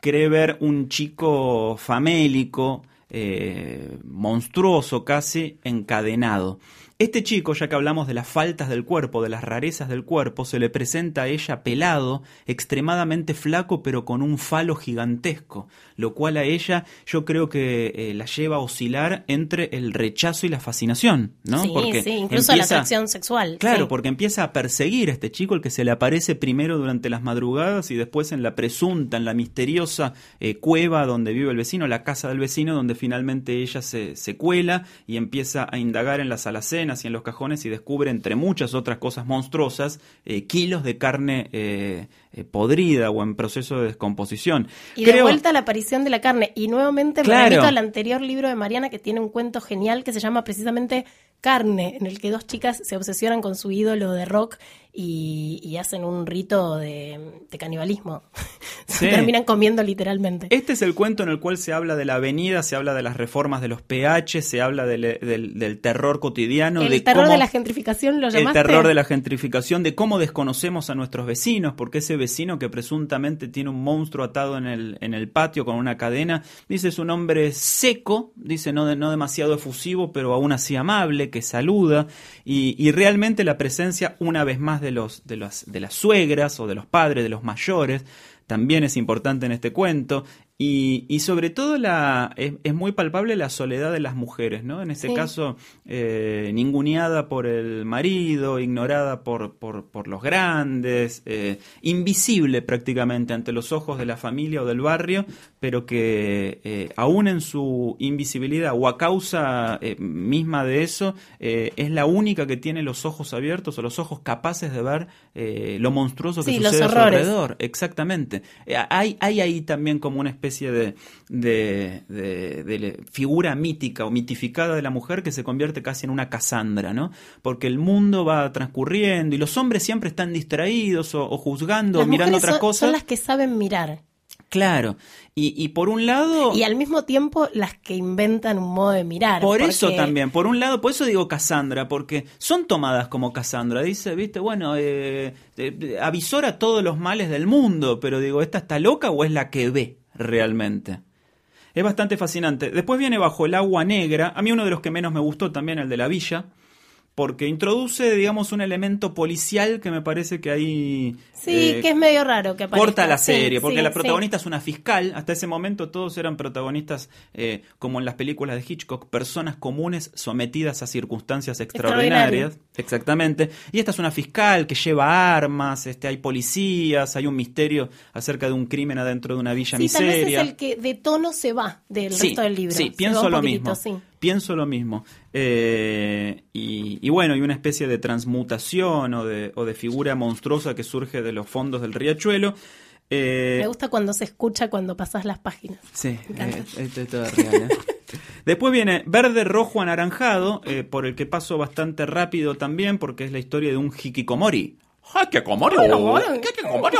Speaker 2: cree ver un chico famélico, eh, monstruoso casi, encadenado. Este chico, ya que hablamos de las faltas del cuerpo, de las rarezas del cuerpo, se le presenta a ella pelado, extremadamente flaco, pero con un falo gigantesco, lo cual a ella yo creo que eh, la lleva a oscilar entre el rechazo y la fascinación, ¿no?
Speaker 3: Sí, porque sí, incluso la atracción sexual.
Speaker 2: Claro, porque empieza a perseguir a este chico, el que se le aparece primero durante las madrugadas y después en la presunta, en la misteriosa eh, cueva donde vive el vecino, la casa del vecino, donde finalmente ella se, se cuela y empieza a indagar en las alacenas y en los cajones y descubre, entre muchas otras cosas monstruosas, eh, kilos de carne eh, eh, podrida o en proceso de descomposición.
Speaker 3: Y de vuelta a la aparición de la carne. Y nuevamente me remito al anterior libro de Mariana que tiene un cuento genial que se llama precisamente Carne, en el que dos chicas se obsesionan con su ídolo de rock y, hacen un rito de, canibalismo. se terminan comiendo literalmente.
Speaker 2: Este es el cuento en el cual se habla de la avenida, se habla de las reformas de los pH, se habla del, terror cotidiano.
Speaker 3: El terror de la gentrificación lo llamaste.
Speaker 2: El terror de la gentrificación, de cómo desconocemos a nuestros vecinos, porque ese vecino que presuntamente tiene un monstruo atado en el, en el patio con una cadena, dice es un hombre seco, dice no, no demasiado efusivo, pero aún así amable, que saluda, y, y realmente la presencia, una vez más, de los, de, de las suegras o de los padres, de los mayores, también es importante en este cuento. Y, y sobre todo la, es, muy palpable la soledad de las mujeres, ¿no? En ese caso, eh, ninguneada por el marido, ignorada por, por, los grandes, eh, invisible prácticamente ante los ojos de la familia o del barrio, pero que eh, aún en su invisibilidad o a causa eh, misma de eso, es la única que tiene los ojos abiertos o los ojos capaces de ver lo monstruoso que sucede a su alrededor. Exactamente. hay, hay ahí también como una especie especie de, de, figura mítica o mitificada de la mujer que se convierte casi en una Casandra, ¿no? Porque el mundo va transcurriendo y los hombres siempre están distraídos o, juzgando o mirando otras cosas.
Speaker 3: Son las que saben mirar.
Speaker 2: Claro, y, por un lado...
Speaker 3: Y al mismo tiempo las que inventan un modo de mirar.
Speaker 2: Por eso también, por un lado, por eso digo Cassandra, porque son tomadas como Cassandra. Dice, viste, bueno, eh, eh, avisora todos los males del mundo, pero digo, ¿esta está loca o es la que ve? Realmente. Es bastante fascinante. Después viene Bajo el agua negra. A mí uno de los que menos me gustó también, el de la villa porque introduce, digamos, un elemento policial que me parece que ahí...
Speaker 3: Sí, eh, que es medio raro que aparezca.
Speaker 2: Corta la serie, porque la protagonista es una fiscal. Hasta ese momento todos eran protagonistas, eh, como en las películas de Hitchcock, personas comunes sometidas a circunstancias extraordinarias. Exactamente. Y esta es una fiscal que lleva armas, este, hay policías, hay un misterio acerca de un crimen adentro de una villa
Speaker 3: sí,
Speaker 2: miseria.
Speaker 3: Tal vez es el que de tono se va del resto del libro.
Speaker 2: Sí, pienso lo mismo. Pienso lo mismo. Eh, y, bueno, y una especie de transmutación o de, o de, figura monstruosa que surge de los fondos del riachuelo.
Speaker 3: Eh, Me gusta cuando se escucha cuando pasas las páginas.
Speaker 2: Sí, eh, esto es todo real. Después viene Verde, Rojo, Anaranjado, por el que paso bastante rápido también, porque es la historia de un hikikomori. ¡Hikikomori! ¡Hikikomori!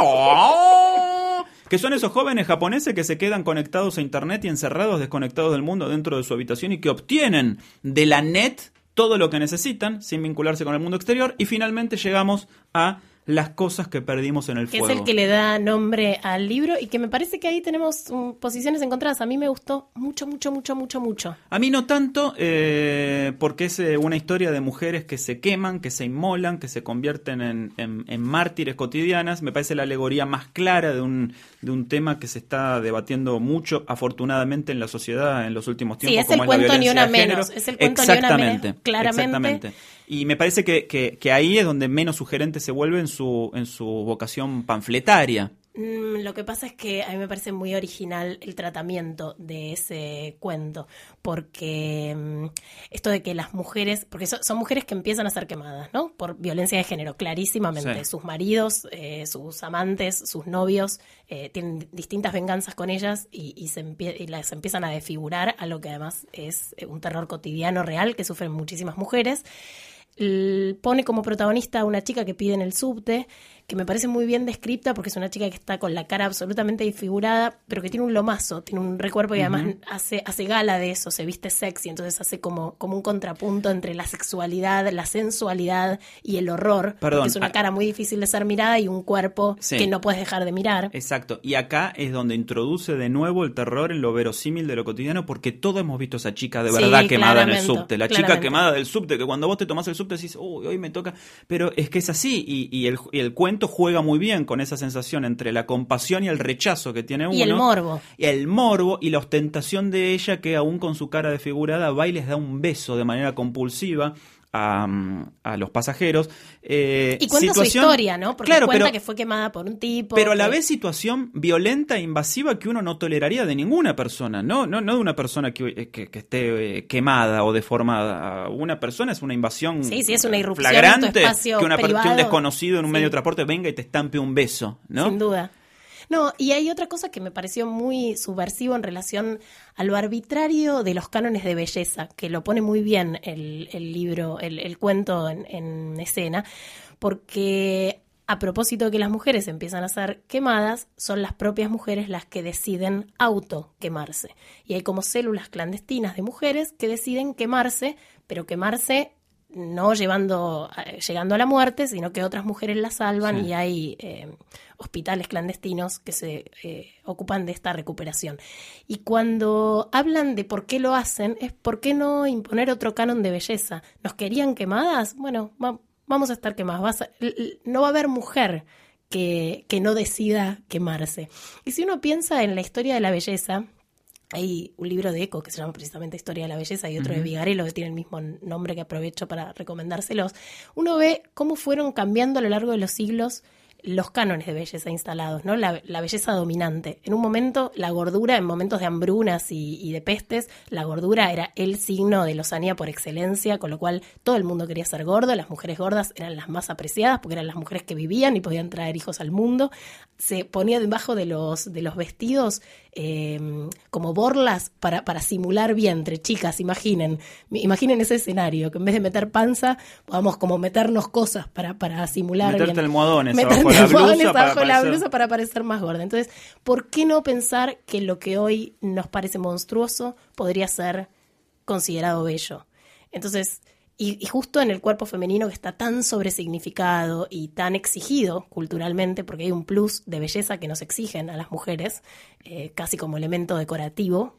Speaker 2: Que son esos jóvenes japoneses que se quedan conectados a Internet y encerrados, desconectados del mundo dentro de su habitación y que obtienen de la net todo lo que necesitan sin vincularse con el mundo exterior. Y finalmente llegamos a las cosas que perdimos en el fuego.
Speaker 3: es el que le da nombre al libro y que me parece que ahí tenemos posiciones encontradas. A mí me gustó mucho, mucho, mucho, mucho, mucho.
Speaker 2: A mí no tanto, eh, porque es eh, una historia de mujeres que se queman, que se inmolan, que se convierten en, en, mártires cotidianas. Me parece la alegoría más clara de un, de un tema que se está debatiendo mucho, afortunadamente, en la sociedad en los últimos tiempos.
Speaker 3: Sí, es el cuento ni una menos. Es el cuento ni una menos. Claramente.
Speaker 2: Exactamente. Y me parece que, que, ahí es donde menos sugerente se vuelve en su, en su vocación panfletaria.
Speaker 3: Mm, lo que pasa es que a mí me parece muy original el tratamiento de ese cuento, porque mm, esto de que las mujeres, porque son, mujeres que empiezan a ser quemadas, ¿no? Por violencia de género, clarísimamente. Sus maridos, eh, sus amantes, sus novios eh, tienen distintas venganzas con ellas y, se y las empiezan a desfigurar, a lo que además es un terror cotidiano real que sufren muchísimas mujeres. Pone como protagonista a una chica que pide en el subte que me parece muy bien descripta porque es una chica que está con la cara absolutamente disfigurada, pero que tiene un lomazo, tiene un recuerpo y además hace, hace gala de eso, se viste sexy, entonces hace como, como un contrapunto entre la sexualidad, la sensualidad y el horror. Perdón, es una cara muy difícil de ser mirada y un cuerpo que no puedes dejar de mirar.
Speaker 2: Exacto, y acá es donde introduce de nuevo el terror en lo verosímil de lo cotidiano, porque todos hemos visto a esa chica de verdad quemada en el subte, la chica quemada del subte, que cuando vos te tomás el subte decís, uy, hoy me toca, pero es que es así, y, y, el, y el cuento juega muy bien con esa sensación entre la compasión y el rechazo que tiene uno.
Speaker 3: Y el morbo.
Speaker 2: Y el morbo y la ostentación de ella que aún con su cara desfigurada va y les da un beso de manera compulsiva a, los pasajeros.
Speaker 3: Eh, y cuenta su historia, ¿no? Porque cuenta que fue quemada por un tipo.
Speaker 2: Pero a la vez situación violenta e invasiva que uno no toleraría de ninguna persona, ¿no? No, no de una persona que, eh, que, esté eh, quemada o deformada. Una persona es una invasión
Speaker 3: sí, sí, es una irrupción
Speaker 2: flagrante que, una, un desconocido en un medio de transporte venga y te estampe un beso, ¿no?
Speaker 3: Sin duda. No, y hay otra cosa que me pareció muy subversivo en relación a lo arbitrario de los cánones de belleza, que lo pone muy bien el, libro, el, cuento en, escena, porque a propósito de que las mujeres empiezan a ser quemadas, son las propias mujeres las que deciden auto quemarse. Y hay como células clandestinas de mujeres que deciden quemarse, pero quemarse no llevando, eh, llegando a la muerte, sino que otras mujeres la salvan y hay eh, hospitales clandestinos que se eh, ocupan de esta recuperación. Y cuando hablan de por qué lo hacen, es por qué no imponer otro canon de belleza. ¿Nos querían quemadas? Bueno, vamos a estar quemadas. no va a haber mujer que, que no decida quemarse. Y si uno piensa en la historia de la belleza, hay un libro de Eco que se llama precisamente Historia de la Belleza y otro de Vigarello que tiene el mismo nombre que aprovecho para recomendárselos. Uno ve cómo fueron cambiando a lo largo de los siglos los cánones de belleza instalados, ¿no? La, belleza dominante. En un momento, la gordura, en momentos de hambrunas y, de pestes, la gordura era el signo de lozanía por excelencia, con lo cual todo el mundo quería ser gordo, las mujeres gordas eran las más apreciadas porque eran las mujeres que vivían y podían traer hijos al mundo. Se ponía debajo de los, de los vestidos eh, como borlas para, para simular vientre. Chicas, imaginen, imaginen ese escenario, que en vez de meter panza, podamos como meternos cosas para, para simular
Speaker 2: Meterte almohadones abajo
Speaker 3: la blusa para parecer más gorda. Entonces, ¿por qué no pensar que lo que hoy nos parece monstruoso podría ser considerado bello? Entonces, y, justo en el cuerpo femenino que está tan sobresignificado y tan exigido culturalmente, porque hay un plus de belleza que nos exigen a las mujeres, eh, casi como elemento decorativo,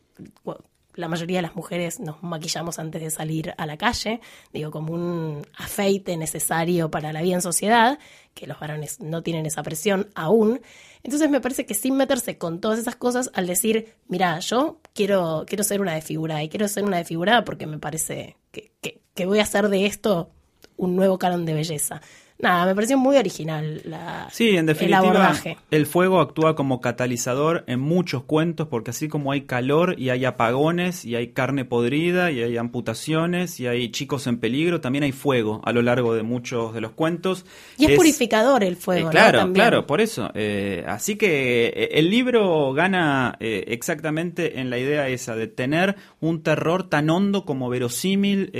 Speaker 3: la mayoría de las mujeres nos maquillamos antes de salir a la calle, digo, como un afeite necesario para la vida en sociedad, que los varones no tienen esa presión aún. Entonces me parece que sin meterse con todas esas cosas, al decir, mira, yo quiero, quiero ser una desfigurada y quiero ser una desfigurada porque me parece que, que voy a hacer de esto un nuevo canon de belleza. Nada, me pareció muy original la,
Speaker 2: sí, en definitiva, el, fuego actúa como catalizador en muchos cuentos porque así como hay calor y hay apagones y hay carne podrida y hay amputaciones y hay chicos en peligro, también hay fuego a lo largo de muchos de los cuentos.
Speaker 3: Y es, purificador el fuego,
Speaker 2: eh, Claro, claro, por eso. Eh, así que eh, el libro gana exactamente en la idea esa de tener un terror tan hondo como verosímil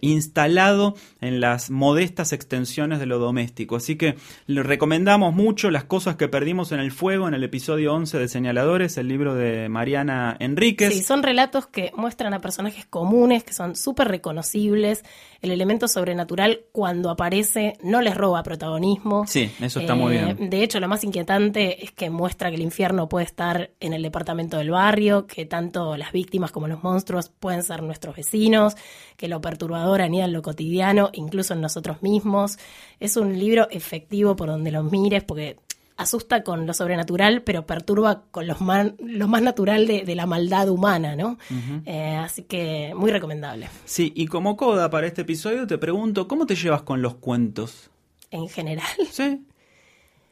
Speaker 2: instalado en las modestas extensiones de doméstico. Así que le recomendamos mucho Las cosas que perdimos en el fuego en el episodio 11 de Señaladores, el libro de Mariana Enríquez.
Speaker 3: Sí, son relatos que muestran a personajes comunes, que son súper reconocibles. El elemento sobrenatural cuando aparece no les roba protagonismo.
Speaker 2: Sí, eso está muy bien.
Speaker 3: Eh, de hecho, lo más inquietante es que muestra que el infierno puede estar en el departamento del barrio, que tanto las víctimas como los monstruos pueden ser nuestros vecinos, que lo perturbador anida en lo cotidiano, incluso en nosotros mismos. Es un libro efectivo por donde lo mires, porque asusta con lo sobrenatural, pero perturba con lo más, lo más natural de, la maldad humana, ¿no? Eh, así que muy recomendable.
Speaker 2: Sí, y como coda para este episodio te pregunto, ¿cómo te llevas con los cuentos?
Speaker 3: En general.
Speaker 2: Sí.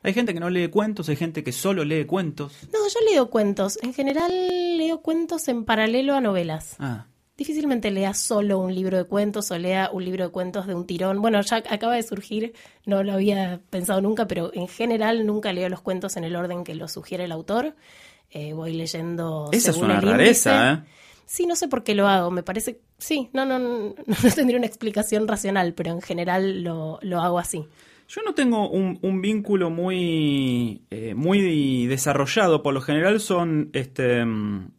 Speaker 2: Hay gente que no lee cuentos, hay gente que solo lee cuentos.
Speaker 3: No, yo leo cuentos. En general leo cuentos en paralelo a novelas.
Speaker 2: Ah.
Speaker 3: Difícilmente lea solo un libro de cuentos o lea un libro de cuentos de un tirón. Bueno, ya acaba de surgir, no lo había pensado nunca, pero en general nunca leo los cuentos en el orden que lo sugiere el autor. Eh, voy leyendo.
Speaker 2: Esa es una rareza, ¿eh?
Speaker 3: Sí, no sé por qué lo hago. Me parece. Sí, no, no, no, no tendría una explicación racional, pero en general lo, lo hago así.
Speaker 2: Yo no tengo un, un vínculo muy, eh, muy desarrollado. Por lo general son este, mm,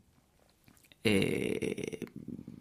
Speaker 2: eh,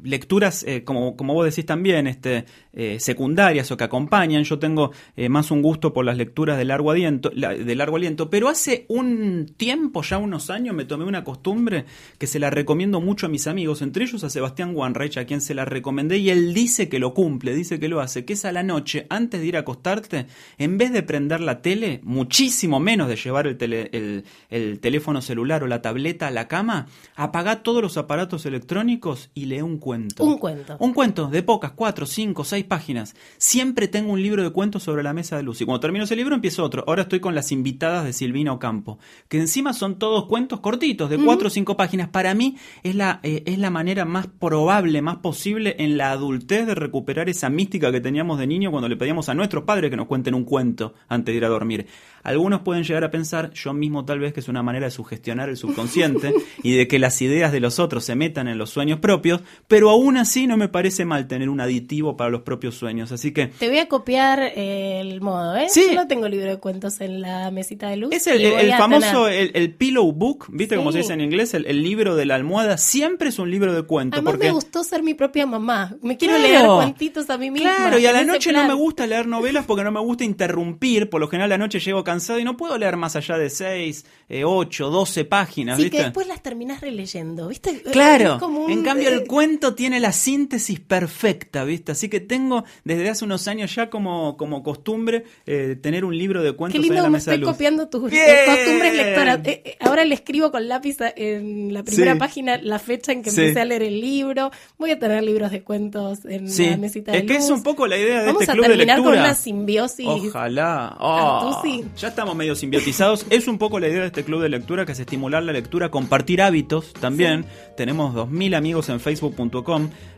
Speaker 2: lecturas, eh, como, como vos decís también, este, eh, secundarias o que acompañan. Yo tengo eh, más un gusto por las lecturas de largo, aliento, largo aliento, pero hace un tiempo, ya unos años, me tomé una costumbre que se la recomiendo mucho a mis amigos, entre ellos a Sebastián Wanreich, a quien se la recomendé, y él dice que lo cumple, dice que lo hace, que es a la noche, antes de ir a acostarte, en vez de prender la tele, muchísimo menos de llevar el teléfono celular o la tableta a la cama, apaga todos los aparatos electrónicos y lee un cuento
Speaker 3: un cuento.
Speaker 2: Un cuento de pocas, cuatro, cinco, seis páginas. Siempre tengo un libro de cuentos sobre la mesa de luz. Y cuando termino ese libro empiezo otro. Ahora estoy con las invitadas de Silvina Ocampo, que encima son todos cuentos cortitos, de cuatro o cinco páginas. Para mí es la, eh, es la manera más probable, más posible en la adultez de recuperar esa mística que teníamos de niño cuando le pedíamos a nuestros padres que nos cuenten un cuento antes de ir a dormir. Algunos pueden llegar a pensar, yo mismo tal vez, que es una manera de sugestionar el subconsciente y de que las ideas de los otros se metan en los sueños propios, pero aún así no me parece mal tener un aditivo para los propios sueños. Así que.
Speaker 3: Te voy a copiar el modo, ¿eh?
Speaker 2: Sí.
Speaker 3: Yo no tengo libro de cuentos en la mesita de luz.
Speaker 2: Es el, famoso, el, pillow book, ¿viste cómo se dice en inglés? El, libro de la almohada. Siempre es un libro de cuentos.
Speaker 3: Además
Speaker 2: porque...
Speaker 3: me gustó ser mi propia mamá. Me quiero leer cuentitos a mí misma.
Speaker 2: Claro, y a la noche no me gusta leer novelas porque no me gusta interrumpir. Por lo general, la noche llego cansado y no puedo leer más allá de 6, 8, 12 páginas.
Speaker 3: Sí, que después las terminas releyendo, ¿viste?
Speaker 2: Claro. En cambio, el cuento tiene la síntesis perfecta, ¿viste? Así que tengo desde hace unos años ya como, como costumbre eh, tener un libro de cuentos
Speaker 3: Qué lindo
Speaker 2: en la
Speaker 3: me
Speaker 2: mesa
Speaker 3: estoy copiando tus eh, costumbres lectoras. Eh, ahora le escribo con lápiz en la primera página la fecha en que empecé a leer el libro. Voy a tener libros de cuentos en la mesita de
Speaker 2: Es que es un poco la idea de
Speaker 3: este
Speaker 2: club de lectura.
Speaker 3: Vamos a terminar con una simbiosis.
Speaker 2: Ojalá. Oh, ya estamos medio simbiotizados. es un poco la idea de este club de lectura que es estimular la lectura, compartir hábitos también. Tenemos 2.000 amigos en facebook.com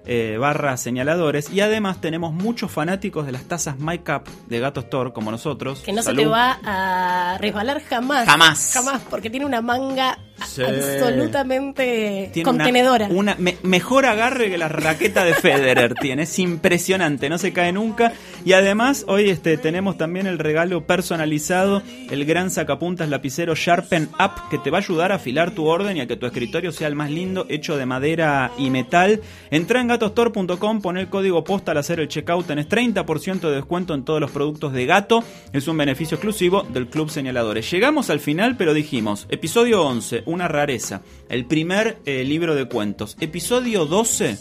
Speaker 2: eh, barra señaladores y además tenemos muchos fanáticos de las tazas My Cup de Gato Store como nosotros.
Speaker 3: Que no se te va a resbalar jamás.
Speaker 2: Jamás.
Speaker 3: Jamás, porque tiene una manga absolutamente contenedora.
Speaker 2: Una, mejor agarre que la raqueta de Federer tiene. Es impresionante, no se cae nunca. Y además, hoy este, tenemos también el regalo personalizado, el gran sacapuntas lapicero Sharpen Up, que te va a ayudar a afilar tu orden y a que tu escritorio sea el más lindo, hecho de madera y metal. Entra en gatostore.com, pon el código posta al hacer el checkout, tenés 30% de descuento en todos los productos de gato. Es un beneficio exclusivo del Club Señaladores. Llegamos al final, pero dijimos, episodio 11, una rareza. El primer eh, libro de cuentos. Episodio 12,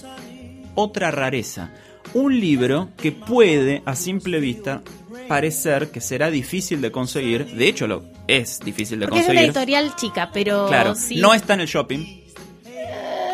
Speaker 2: otra rareza. Un libro que puede, a simple vista, parecer que será difícil de conseguir. De hecho, lo es difícil de conseguir. Es
Speaker 3: una editorial chica, pero.
Speaker 2: Claro, no está en el shopping.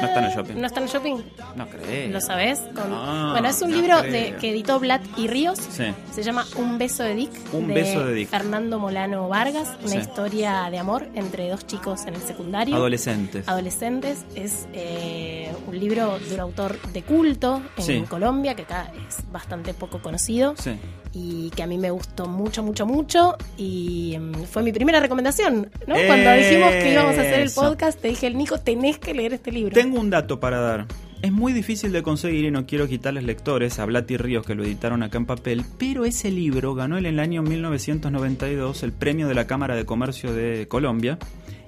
Speaker 2: No está en el shopping.
Speaker 3: ¿No está en el shopping?
Speaker 2: No creo.
Speaker 3: ¿Lo sabes? bueno, es un libro de, que editó Blatt y Ríos. Se llama Un beso de Dick.
Speaker 2: Un beso de Dick.
Speaker 3: Fernando Molano Vargas. Una historia de amor entre dos chicos en el secundario.
Speaker 2: Adolescentes.
Speaker 3: Adolescentes. Es eh, un libro de un autor de culto en Colombia, que acá es bastante poco conocido.
Speaker 2: Sí
Speaker 3: y que a mí me gustó mucho, mucho, mucho y mm, fue mi primera recomendación, ¿no? Cuando dijimos que íbamos a hacer el podcast, te dije, el Nico, tenés que leer este libro.
Speaker 2: Tengo un dato para dar. Es muy difícil de conseguir y no quiero quitarles lectores a Blat y Ríos que lo editaron acá en papel, pero ese libro ganó en el año 1992 el premio de la Cámara de Comercio de Colombia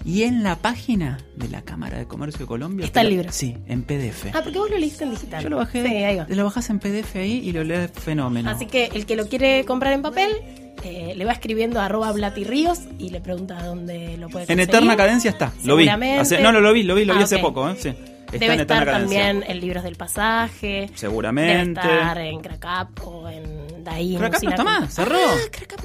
Speaker 2: y en la página de la Cámara de Comercio de Colombia
Speaker 3: está el libro.
Speaker 2: Sí, en PDF.
Speaker 3: Ah, porque vos lo leíste en digital.
Speaker 2: Yo lo bajé. Sí, ahí va. Lo bajas en PDF ahí y lo lees fenómeno.
Speaker 3: Así que el que lo quiere comprar en papel eh, le va escribiendo a arroba y le pregunta dónde lo puede conseguir.
Speaker 2: En Eterna Cadencia está, lo vi. no, no lo vi, lo vi, lo vi ah, hace poco. ¿eh? Sí.
Speaker 3: Está Debe estar también en Libros del Pasaje.
Speaker 2: Seguramente.
Speaker 3: Debe estar en o en ahí.
Speaker 2: Crack no está más, cerró.
Speaker 3: Ah,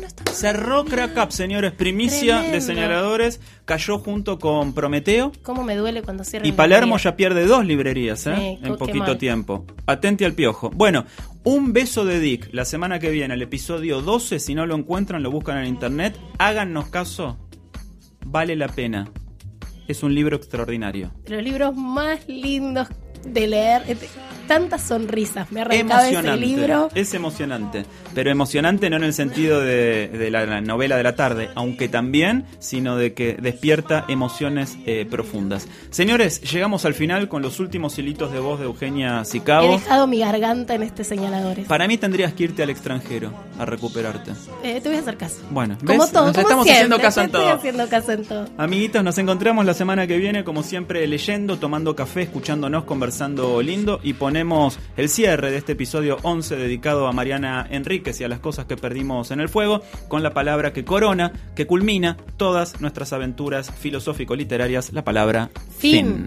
Speaker 3: no está
Speaker 2: Cerró Crack señores, primicia de señaladores. Cayó junto con Prometeo.
Speaker 3: ¿Cómo me duele cuando cierran
Speaker 2: Y Palermo ya pierde dos librerías, ¿eh? en poquito tiempo. Atente al piojo. Bueno, un beso de Dick. La semana que viene, el episodio 12. Si no lo encuentran, lo buscan en internet. Háganos caso. Vale la pena. Es un libro extraordinario.
Speaker 3: Los libros más lindos de leer tantas sonrisas. Me arrancaba ese libro.
Speaker 2: Es emocionante, pero emocionante no en el sentido de, la, novela de la tarde, aunque también, sino de que despierta emociones eh, profundas. Señores, llegamos al final con los últimos hilitos de voz de Eugenia Sicabo. He
Speaker 3: dejado mi garganta en este señalador.
Speaker 2: Para mí tendrías que irte al extranjero a recuperarte.
Speaker 3: Eh, te voy a hacer caso.
Speaker 2: Bueno,
Speaker 3: como todo,
Speaker 2: nos estamos haciendo caso en todo.
Speaker 3: haciendo caso en todo.
Speaker 2: Amiguitos, nos encontramos la semana que viene, como siempre, leyendo, tomando café, escuchándonos, conversando lindo y poniendo tenemos el cierre de este episodio 11 dedicado a Mariana Enríquez y a las cosas que perdimos en el fuego, con la palabra que corona, que culmina todas nuestras aventuras filosófico-literarias, la palabra fin.